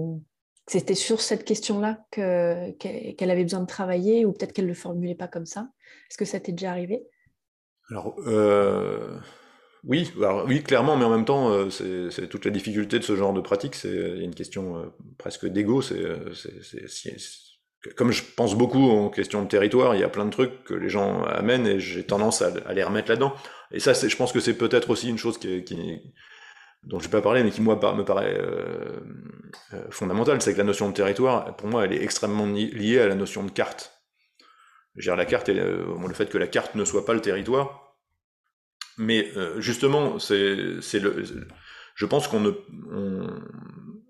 c'était sur cette question-là qu'elle avait besoin de travailler ou peut-être qu'elle ne le formulait pas comme ça. Est-ce que ça t'est déjà arrivé? Alors, euh, oui, oui, clairement, mais en même temps, euh, c'est toute la difficulté de ce genre de pratique. C'est une question euh, presque d'ego. Comme je pense beaucoup en question de territoire, il y a plein de trucs que les gens amènent et j'ai tendance à, les remettre là-dedans. et ça, je pense que c'est peut-être aussi une chose qui dont je vais pas parler, mais qui moi me paraît euh, euh, c'est que la notion de territoire, pour moi, elle est extrêmement liée à la notion de carte. Dire, la carte, euh, le fait que la carte ne soit pas le territoire, mais justement, c'est le, je pense qu'on ne,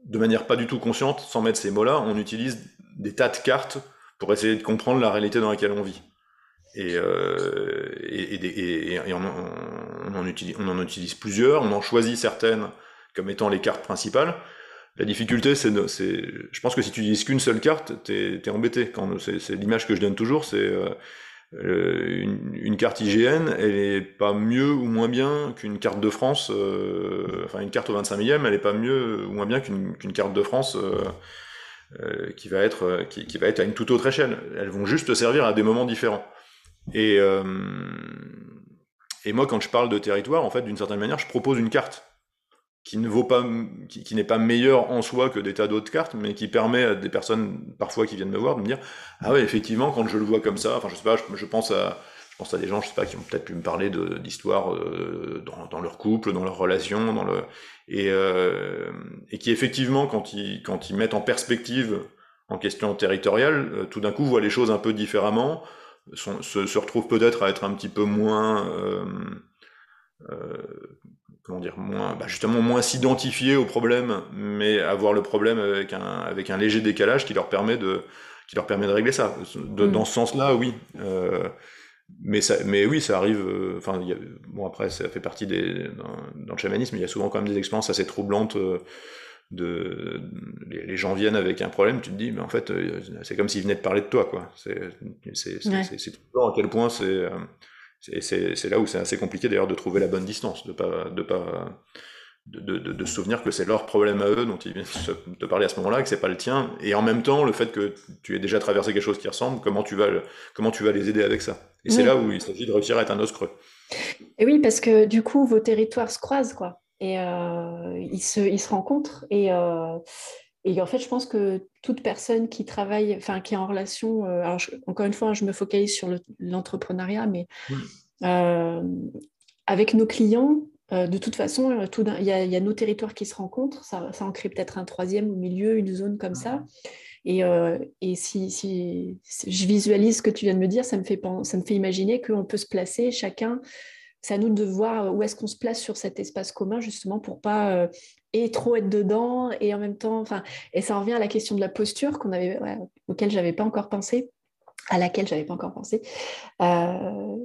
de manière pas du tout consciente, sans mettre ces mots-là, on utilise des tas de cartes pour essayer de comprendre la réalité dans laquelle on vit. Et, euh, et, et, et on, on, on, en utilise, plusieurs, on en choisit certaines comme étant les cartes principales. La difficulté, c'est, je pense que si tu utilises qu'une seule carte, t'es, es embêté. C'est, l'image que je donne toujours, c'est euh, une, une, carte IGN, elle est pas mieux ou moins bien qu'une carte de France. Euh, enfin, une carte au 25 millième, elle est pas mieux ou moins bien qu'une, carte de France. Euh, euh qui va être qui, qui, va être à une toute autre échelle. Elles vont juste servir à des moments différents. Et, euh, et moi, quand je parle de territoire, en fait, d'une certaine manière, je propose une carte qui ne vaut pas, qui, n'est pas meilleure en soi que des tas d'autres cartes, mais qui permet à des personnes parfois qui viennent me voir de me dire ah ouais effectivement quand je le vois comme ça, enfin je sais pas, je, pense à je pense à des gens je sais pas qui ont peut-être pu me parler de d'histoires euh, dans, leur couple, dans leur relation, dans le et euh, et qui effectivement quand ils quand ils mettent en perspective en question territoriale, euh, tout d'un coup voient les choses un peu différemment se, se retrouve peut-être à être un petit peu moins, euh, euh, comment dire, moins, bah justement moins s'identifier au problème, mais avoir le problème avec un, avec un léger décalage qui leur permet de, qui leur permet de régler ça. De, mm. Dans ce sens-là, oui. Euh, mais, ça, mais oui, ça arrive. Enfin, bon après, ça fait partie des dans, dans, le chamanisme. Il y a souvent quand même des expériences assez troublantes de les, gens viennent avec un problème, tu te dis, mais en fait, euh, c'est comme s'ils venaient te parler de toi, quoi. C'est à quel point euh, c'est c'est là où c'est assez compliqué d'ailleurs de trouver la bonne distance, de pas de pas de, de, de, se souvenir que c'est leur problème à eux dont ils viennent te parler à ce moment-là, que c'est pas le tien, et en même temps le fait que tu aies déjà traversé quelque chose qui ressemble, comment tu vas comment tu vas les aider avec ça? Et c'est là où il s'agit de réussir à être un os creux. Et oui, parce que du coup vos territoires se croisent, quoi et euh, ils, se, ils se rencontrent et, euh, et en fait je pense que toute personne qui travaille enfin qui est en relation euh, encore une fois je me focalise sur l'entrepreneuriat mais avec nos clients de toute façon, il y, y, a nos territoires qui se rencontrent, ça, ça en crée peut-être un troisième au milieu, une zone comme ça. Et, et si, si, si, je visualise ce que tu viens de me dire, ça me fait, ça me fait imaginer qu'on peut se placer chacun c'est à nous de voir euh, où est-ce qu'on se place sur cet espace commun, justement, pour pas euh, trop être dedans et en même temps, et ça revient à la question de la posture qu'on avait, auquel j'avais pas encore pensé, à laquelle j'avais pas encore pensé. Euh,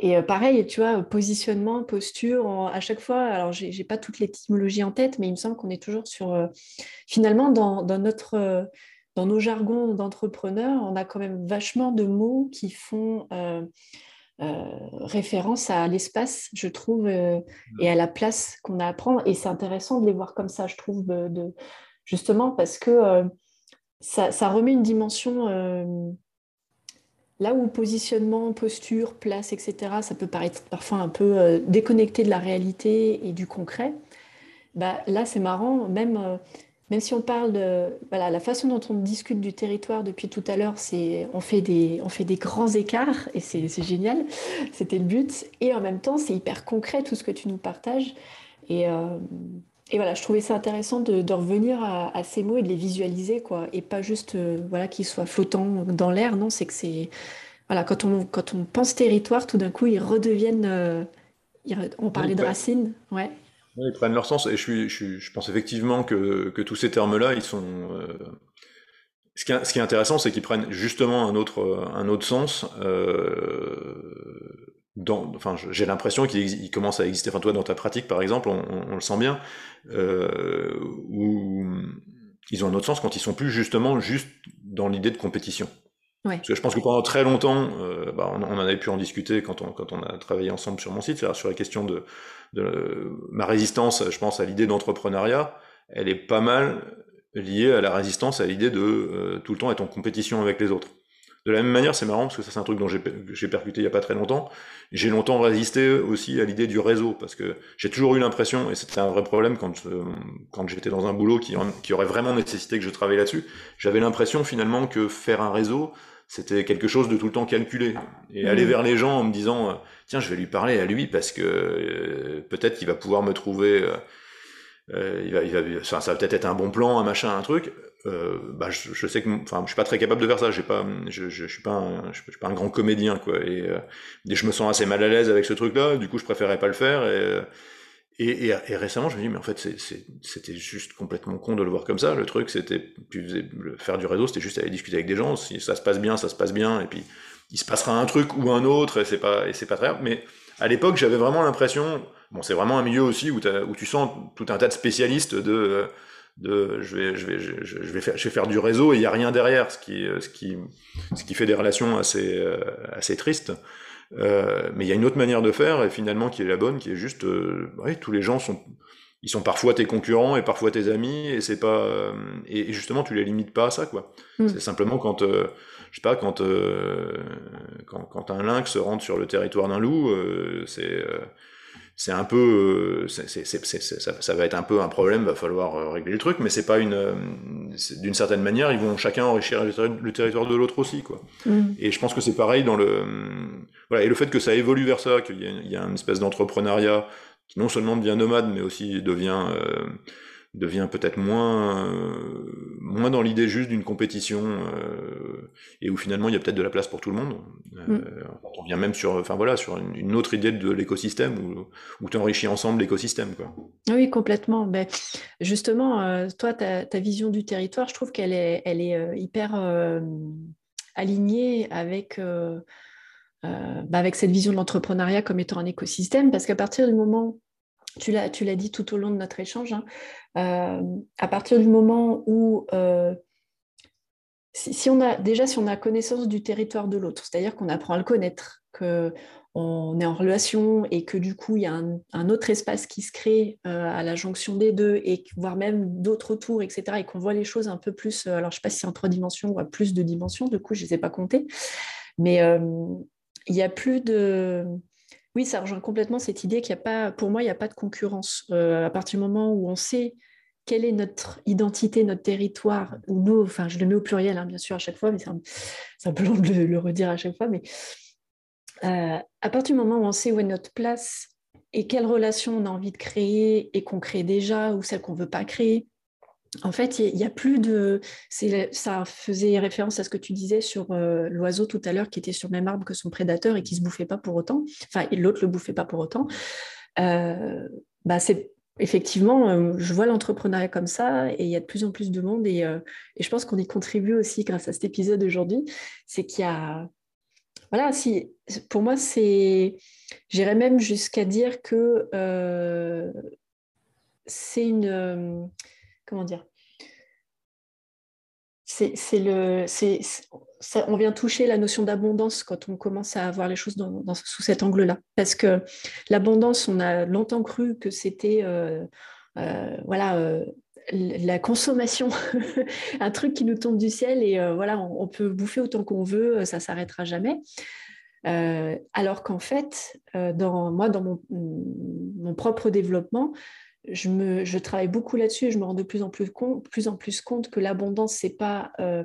et pareil, tu vois, positionnement, posture, à chaque fois, alors j'ai pas toute l'étymologie en tête, mais il me semble qu'on est toujours sur, finalement, dans, notre, dans nos jargons d'entrepreneurs, on a quand même vachement de mots qui font référence à l'espace, je trouve, euh, et à la place qu'on a à prendre. Et c'est intéressant de les voir comme ça, je trouve, de, justement parce que euh, ça, ça, remet une dimension là où positionnement, posture, place, etc., ça peut paraître parfois un peu déconnecté de la réalité et du concret. Bah, là, c'est marrant, même même si on parle de voilà, la façon dont on discute du territoire depuis tout à l'heure, c'est on fait des on fait des grands écarts et c'est génial, c'était le but. Et en même temps, c'est hyper concret tout ce que tu nous partages. Et, euh, et voilà, je trouvais ça intéressant de, de revenir à, à, ces mots et de les visualiser quoi, et pas juste euh, voilà qu'ils soient flottants dans l'air. Non, c'est que c'est voilà quand on quand on pense territoire, tout d'un coup ils redeviennent euh, on parlait de racines, ouais. Ils prennent leur sens, et je, suis, je, pense effectivement que, tous ces termes-là, ils sont. Euh... Ce, qui est, intéressant, c'est qu'ils prennent justement un autre, un autre sens. Euh... Enfin, j'ai l'impression qu'ils commencent à exister. Enfin, toi, dans ta pratique, par exemple, on le sent bien, euh, où ils ont un autre sens quand ils sont plus justement juste dans l'idée de compétition. Ouais. Parce que je pense que pendant très longtemps, euh, bah, on, en avait pu en discuter quand on, quand on a travaillé ensemble sur mon site, c'est-à-dire sur la question de, de ma résistance, je pense, à l'idée d'entrepreneuriat, elle est pas mal liée à la résistance à l'idée de euh, tout le temps être en compétition avec les autres. De la même manière, c'est marrant parce que ça c'est un truc dont j'ai percuté il y a pas très longtemps. J'ai longtemps résisté aussi à l'idée du réseau parce que j'ai toujours eu l'impression, et c'était un vrai problème quand, euh, quand j'étais dans un boulot qui, qui aurait vraiment nécessité que je travaille là-dessus, j'avais l'impression finalement que faire un réseau, c'était quelque chose de tout le temps calculé. Et aller mmh. vers les gens en me disant, euh, tiens, je vais lui parler à lui parce que euh, peut-être qu'il va pouvoir me trouver, euh, il va, il va, ça va peut-être être un bon plan, un machin, un truc. bah, je, sais que, enfin, je suis pas très capable de faire ça. J'ai pas, je, je, suis pas, un, je, suis pas un grand comédien, quoi. Et, et, je me sens assez mal à l'aise avec ce truc-là. Du coup, je préférais pas le faire. Et, et, et, récemment, je me dis, mais en fait, c'était juste complètement con de le voir comme ça. Le truc, c'était, faire du réseau, c'était juste aller discuter avec des gens. Si ça se passe bien, ça se passe bien. Et puis, il se passera un truc ou un autre, et c'est pas, et c'est pas très grave. Mais à l'époque, j'avais vraiment l'impression, bon, c'est vraiment un milieu aussi où, où tu sens tout un tas de spécialistes de, de, je vais, je vais, je, vais faire, je vais faire du réseau et il y a rien derrière, ce qui, ce qui, ce qui fait des relations assez, euh, assez tristes. Euh, mais il y a une autre manière de faire, et finalement qui est la bonne, qui est juste, euh, tous les gens sont, ils sont parfois tes concurrents et parfois tes amis, et c'est pas, euh, et, justement tu les limites pas à ça, quoi. Mm. C'est simplement quand, je sais pas, quand, quand, quand un lynx rentre sur le territoire d'un loup, c'est c'est un peu, euh, c'est, ça, ça, va être un peu un problème, va falloir euh, régler le truc, mais c'est pas une, euh, d'une certaine manière, ils vont chacun enrichir le, territoire de l'autre aussi, quoi. Mm. Et je pense que c'est pareil dans le, voilà, et le fait que ça évolue vers ça, qu'il y y a une espèce d'entrepreneuriat qui non seulement devient nomade, mais aussi devient devient peut-être moins euh, moins dans l'idée juste d'une compétition euh, et où finalement il y a peut-être de la place pour tout le monde. Euh, mm. On vient même sur enfin voilà sur une, autre idée de l'écosystème où, où tu enrichis ensemble l'écosystème quoi. Oui complètement. Ben, justement toi ta, ta, vision du territoire je trouve qu'elle est elle est hyper alignée avec bah, avec cette vision de l'entrepreneuriat comme étant un écosystème parce qu'à partir du moment tu l'as, tu l'as dit tout au long de notre échange, hein, euh, à partir du moment où, euh, si, on a, déjà si on a connaissance du territoire de l'autre, c'est-à-dire qu'on apprend à le connaître, qu'on est en relation et que du coup il y a un, autre espace qui se crée euh, à la jonction des deux, et voire même d'autres tours, etc., et qu'on voit les choses un peu plus, alors je ne sais pas si c'est en trois dimensions ou à plus de dimensions, du coup je ne les ai pas comptées, mais il n'y a plus de oui, ça rejoint complètement cette idée qu'il n'y a pas, pour moi, il n'y a pas de concurrence. Euh, à partir du moment où on sait quelle est notre identité, notre territoire, ou nous, enfin, je le mets au pluriel, hein, bien sûr, à chaque fois, mais c'est un, peu long de le, redire à chaque fois, mais euh, à partir du moment où on sait où est notre place et quelles relations on a envie de créer et qu'on crée déjà ou celles qu'on ne veut pas créer, en fait, il n'y a, plus de. Ça faisait référence à ce que tu disais sur euh, l'oiseau tout à l'heure qui était sur le même arbre que son prédateur et qui ne se bouffait pas pour autant. Enfin, l'autre ne le bouffait pas pour autant. Euh, bah, c'est effectivement, euh, je vois l'entrepreneuriat comme ça et il y a de plus en plus de monde et, je pense qu'on y contribue aussi grâce à cet épisode aujourd'hui. C'est qu'il y a. Voilà, si, pour moi, c'est. J'irais même jusqu'à dire que c'est une comment dire. C'est le c'est on vient toucher la notion d'abondance quand on commence à voir les choses dans, sous cet angle-là. Parce que l'abondance on a longtemps cru que c'était euh, euh, voilà euh, la consommation [LAUGHS] un truc qui nous tombe du ciel et voilà on, peut bouffer autant qu'on veut ça s'arrêtera jamais. Alors qu'en fait dans moi dans mon propre développement je, travaille beaucoup là-dessus et je me rends de plus en plus, compte, en plus compte que l'abondance, ce n'est pas euh,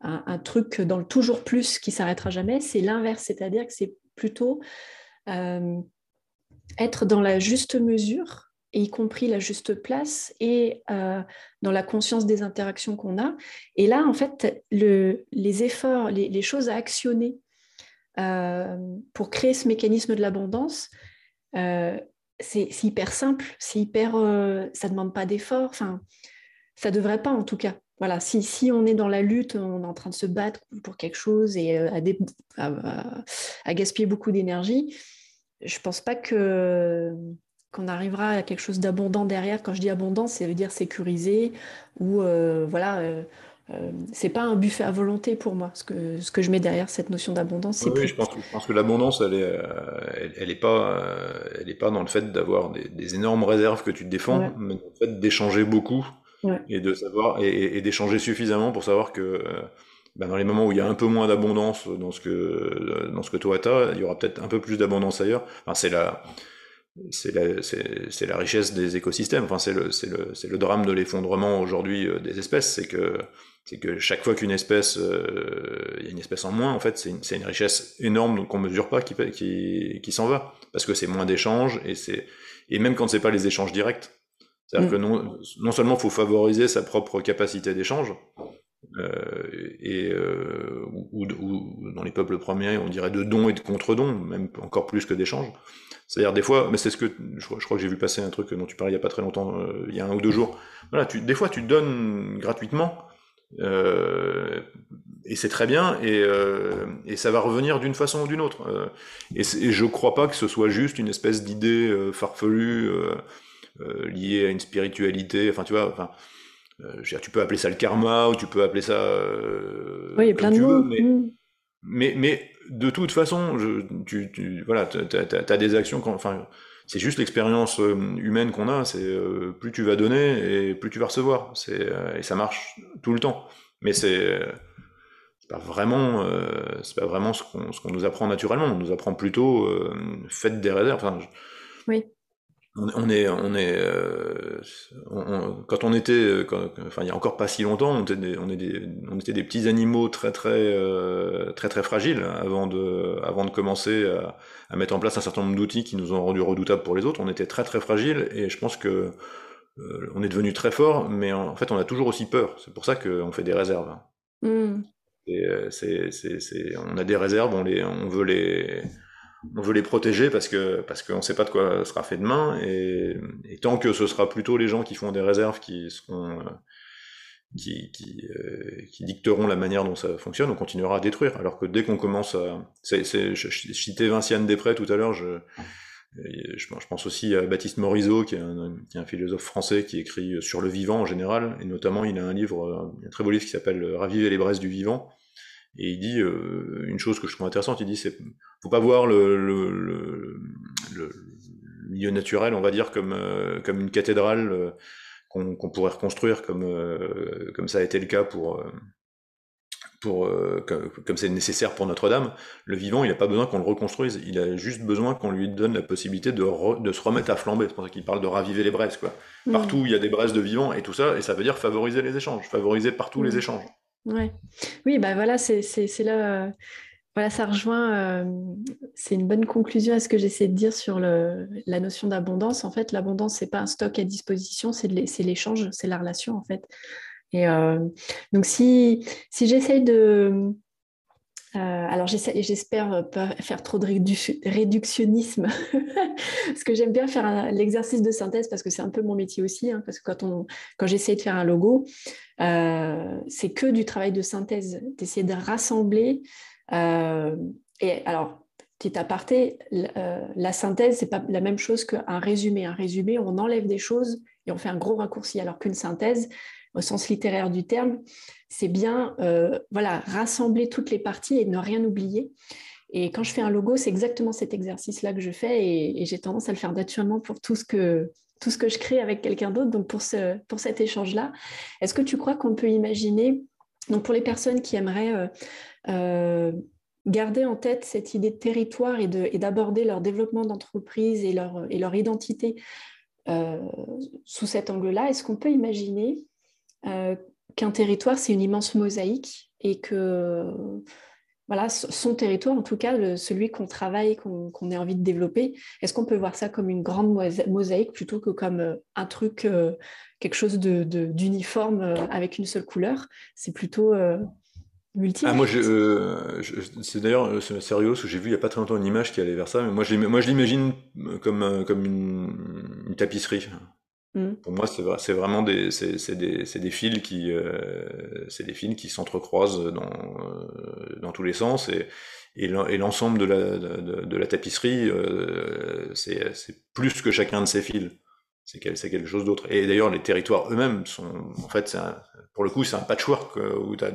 un, truc dans le toujours plus qui s'arrêtera jamais, c'est l'inverse, c'est-à-dire que c'est plutôt euh, être dans la juste mesure, y compris la juste place et euh, dans la conscience des interactions qu'on a. Et là, en fait, les efforts, les, choses à actionner pour créer ce mécanisme de l'abondance, c'est hyper simple, c'est hyper, euh, ça demande pas d'effort. Enfin, ça devrait pas en tout cas. Voilà, si, on est dans la lutte, on est en train de se battre pour quelque chose et euh, à, gaspiller beaucoup d'énergie, je pense pas que qu'on arrivera à quelque chose d'abondant derrière. Quand je dis abondant, ça veut dire sécurisé ou euh, voilà c'est pas un buffet à volonté pour moi. Ce que, ce que je mets derrière cette notion d'abondance, oui, je, pense, je pense que l'abondance, elle est, euh, elle, est pas, euh, elle est pas dans le fait d'avoir des, énormes réserves que tu te défends, mais dans le fait d'échanger beaucoup et de savoir et, d'échanger suffisamment pour savoir que ben, dans les moments où il y a un peu moins d'abondance dans ce que dans ce que toi t'as, il y aura peut-être un peu plus d'abondance ailleurs. Enfin, c'est la c'est la, la, richesse des écosystèmes. Enfin, c'est le, le, le, drame de l'effondrement aujourd'hui euh, des espèces. C'est que, que chaque fois qu'une espèce, euh, il y a une espèce en moins, en fait, c'est une, une, richesse énorme qu'on mesure pas qui, qui, qui s'en va. Parce que c'est moins d'échanges et c'est, et même quand c'est pas les échanges directs. C'est-à-dire mm. que non, non seulement faut favoriser sa propre capacité d'échange, euh, et euh, ou, ou, dans les peuples premiers, on dirait de dons et de contre-dons, même encore plus que d'échanges. C'est-à-dire des fois, mais c'est ce que je, crois que j'ai vu passer un truc dont tu parlais il y a pas très longtemps, euh, il y a un ou deux jours. Voilà, tu, des fois tu donnes gratuitement euh, et c'est très bien et, euh, et, ça va revenir d'une façon ou d'une autre. Et, et, je crois pas que ce soit juste une espèce d'idée farfelue liée à une spiritualité. Enfin, tu vois, enfin. tu peux appeler ça le karma ou tu peux appeler ça. oui, il y a plein de mots. Mais, mm. Mais, mais de toute façon, tu, voilà, as, des actions, enfin, c'est juste l'expérience euh, humaine qu'on a. C'est euh, plus tu vas donner et plus tu vas recevoir. C'est euh, et ça marche tout le temps. Mais c'est pas vraiment, c'est pas vraiment ce qu'on qu'on nous apprend naturellement. On nous apprend plutôt faites des réserves. Oui on, est, on est, euh, quand on était, euh, enfin il y a encore pas si longtemps, on était des, on, des, on était des petits animaux très très euh, très très fragiles avant de, avant de commencer à, mettre en place un certain nombre d'outils qui nous ont rendus redoutables pour les autres. On était très très fragiles et je pense que on est devenu très fort, mais en, fait on a toujours aussi peur. C'est pour ça qu'on fait des réserves. Mmh. Et c'est, c'est, on a des réserves, on les, on veut les on veut les protéger parce que parce qu'on ne sait pas de quoi sera fait demain et, tant que ce sera plutôt les gens qui font des réserves qui seront euh, qui, qui, euh, qui, dicteront la manière dont ça fonctionne, on continuera à détruire. Alors que dès qu'on commence à... C'est, c'est, je, citais Vinciane Després tout à l'heure, je, je, pense aussi à Baptiste Morisot, qui est, un, qui est, un, philosophe français qui écrit sur le vivant en général, et notamment il a un livre, un très beau livre qui s'appelle Raviver les braises du vivant, et il dit euh, une chose que je trouve intéressante, il dit c'est faut pas voir le, le, le, le, milieu naturel, on va dire, comme, euh, comme une cathédrale euh, qu'on pourrait reconstruire, comme, comme ça a été le cas pour, pour comme c'est nécessaire pour Notre-Dame. Le vivant, il n'a pas besoin qu'on le reconstruise, il a juste besoin qu'on lui donne la possibilité de, de se remettre à flamber. C'est pour ça qu'il parle de raviver les braises. Quoi. Mmh. Partout, il y a des braises de vivant et tout ça, et ça veut dire favoriser les échanges, favoriser partout les mmh. échanges. Ouais. Oui, bah voilà, c'est là. Euh, voilà, ça rejoint. Euh, c'est une bonne conclusion à ce que j'essaie de dire sur le, la notion d'abondance. En fait, l'abondance, c'est pas un stock à disposition, c'est l'échange, c'est la relation, en fait. Et euh, donc, si, si j'essaye de. Alors, j'espère pas faire trop de réductionnisme, [LAUGHS] parce que j'aime bien faire l'exercice de synthèse, parce que c'est un peu mon métier aussi, hein, parce que quand, on, quand j'essaie de faire un logo, euh, c'est que du travail de synthèse, d'essayer de rassembler. Euh, et alors, petit aparté, euh, la synthèse, c'est pas la même chose qu'un résumé. Un résumé, on enlève des choses et on fait un gros raccourci, alors qu'une synthèse, au sens littéraire du terme, c'est bien voilà, rassembler toutes les parties et ne rien oublier. Et quand je fais un logo, c'est exactement cet exercice-là que je fais et, j'ai tendance à le faire naturellement pour tout ce que, tout ce que je crée avec quelqu'un d'autre. Donc pour, ce, pour cet échange-là, est-ce que tu crois qu'on peut imaginer, donc pour les personnes qui aimeraient euh, euh, garder en tête cette idée de territoire et d'aborder leur développement d'entreprise et leur, et leur identité euh, sous cet angle-là, est-ce qu'on peut imaginer qu'un territoire, c'est une immense mosaïque et que voilà, son territoire, en tout cas, celui qu'on travaille, qu'on ait envie de développer, est-ce qu'on peut voir ça comme une grande mosaïque plutôt que comme euh, un truc, euh, quelque chose d'uniforme euh, avec une seule couleur? C'est plutôt multiple. Ah, c'est d'ailleurs sérieux j'ai vu il n'y a pas très longtemps une image qui allait vers ça, mais moi, je l'imagine comme, comme une tapisserie. Mmh. Pour moi, c'est c'est vraiment des, c'est des, des fils qui, euh, c'est des fils qui s'entrecroisent dans, euh, dans tous les sens et, et l'ensemble de la, de, la tapisserie, euh, c'est plus que chacun de ces fils. C'est quelque chose d'autre. Et d'ailleurs, les territoires eux-mêmes sont, en fait, un, pour le coup, c'est un patchwork euh, où tu as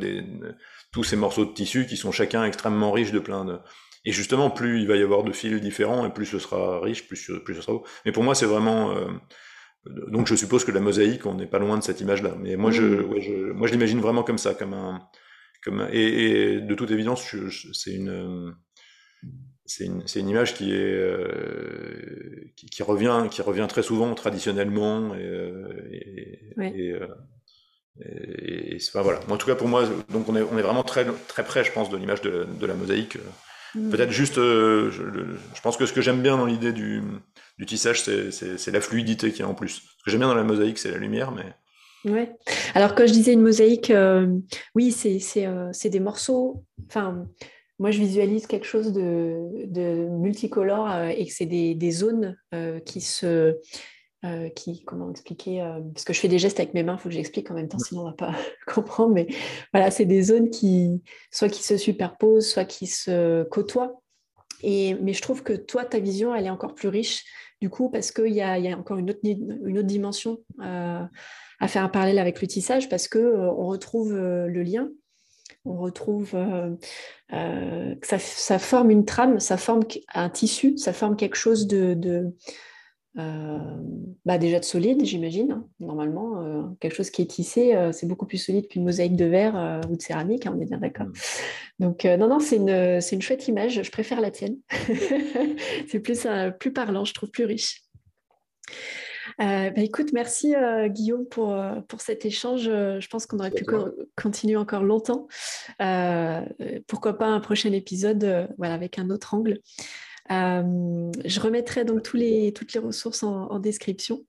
tous ces morceaux de tissu qui sont chacun extrêmement riches de plein de. Et justement, plus il va y avoir de fils différents, et plus ce sera riche, plus, plus ce sera beau. Mais pour moi, c'est vraiment euh, donc je suppose que la mosaïque, on n'est pas loin de cette image-là. Mais moi, je, mm. je, moi, je l'imagine vraiment comme ça, comme un, comme et, de toute évidence, c'est une, c'est une, une, image qui est euh, qui, qui, revient qui revient très souvent traditionnellement et, euh, et, et, euh, et voilà. En tout cas pour moi, donc on est on est vraiment très très près, je pense, de l'image de, de, la mosaïque. Mm. Peut-être juste, je, je, pense que ce que j'aime bien dans l'idée du, du tissage, c'est la fluidité qui est en plus. Ce que j'aime bien dans la mosaïque, c'est la lumière, mais Ouais. Alors quand je disais une mosaïque, oui, c'est des morceaux. Enfin, moi, je visualise quelque chose de, multicolore euh, et que c'est des, zones euh, qui se. Euh, qui, comment expliquer Parce que je fais des gestes avec mes mains, il faut que j'explique en même temps, sinon on ne va pas [LAUGHS] comprendre. Mais voilà, c'est des zones qui, soit qui se superposent, soit qui se côtoient. Et, mais je trouve que toi, ta vision, elle est encore plus riche, du coup, parce qu'il y a, encore une autre, une autre dimension à faire un parallèle avec le tissage, parce qu'on on retrouve le lien. On retrouve euh, euh, que ça, forme une trame, ça forme un tissu, ça forme quelque chose de, euh, bah, déjà de solide, j'imagine. Hein, normalement, quelque chose qui est tissé, c'est beaucoup plus solide qu'une mosaïque de verre ou de céramique, hein, on est bien d'accord. Mm. Donc, non, non, c'est une, une, chouette image, je préfère la tienne. [LAUGHS] c'est plus, plus parlant, je trouve plus riche. Euh, bah, écoute, merci euh, Guillaume pour, euh, pour cet échange. Je pense qu'on aurait pu continuer encore longtemps. pourquoi pas un prochain épisode voilà, avec un autre angle. Je remettrai donc tous les, toutes les ressources en, description.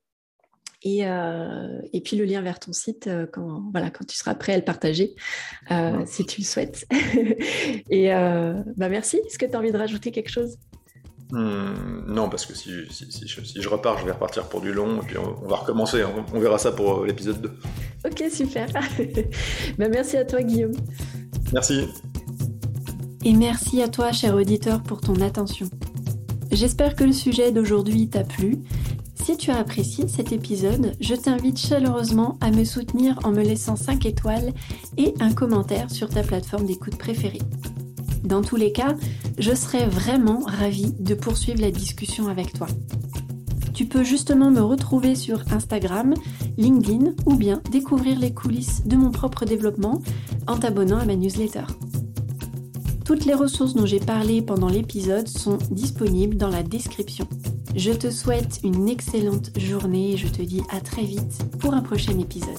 Et, et, puis le lien vers ton site quand, voilà, quand tu seras prêt à le partager, si tu le souhaites. [LAUGHS] et bah merci. Est-ce que tu as envie de rajouter quelque chose? Hmm, non, parce que si, si, je, repars, je vais repartir pour du long, et puis on, va recommencer. On, verra ça pour euh, l'épisode 2. Ok, super. [LAUGHS] Ben, merci à toi, Guillaume. Merci. Et merci à toi, cher auditeur, pour ton attention. J'espère que le sujet d'aujourd'hui t'a plu. Si tu as apprécié cet épisode, je t'invite chaleureusement à me soutenir en me laissant 5 étoiles et un commentaire sur ta plateforme d'écoute préférée. Dans tous les cas, je serais vraiment ravie de poursuivre la discussion avec toi. Tu peux justement me retrouver sur Instagram, LinkedIn ou bien découvrir les coulisses de mon propre développement en t'abonnant à ma newsletter. Toutes les ressources dont j'ai parlé pendant l'épisode sont disponibles dans la description. Je te souhaite une excellente journée et je te dis à très vite pour un prochain épisode.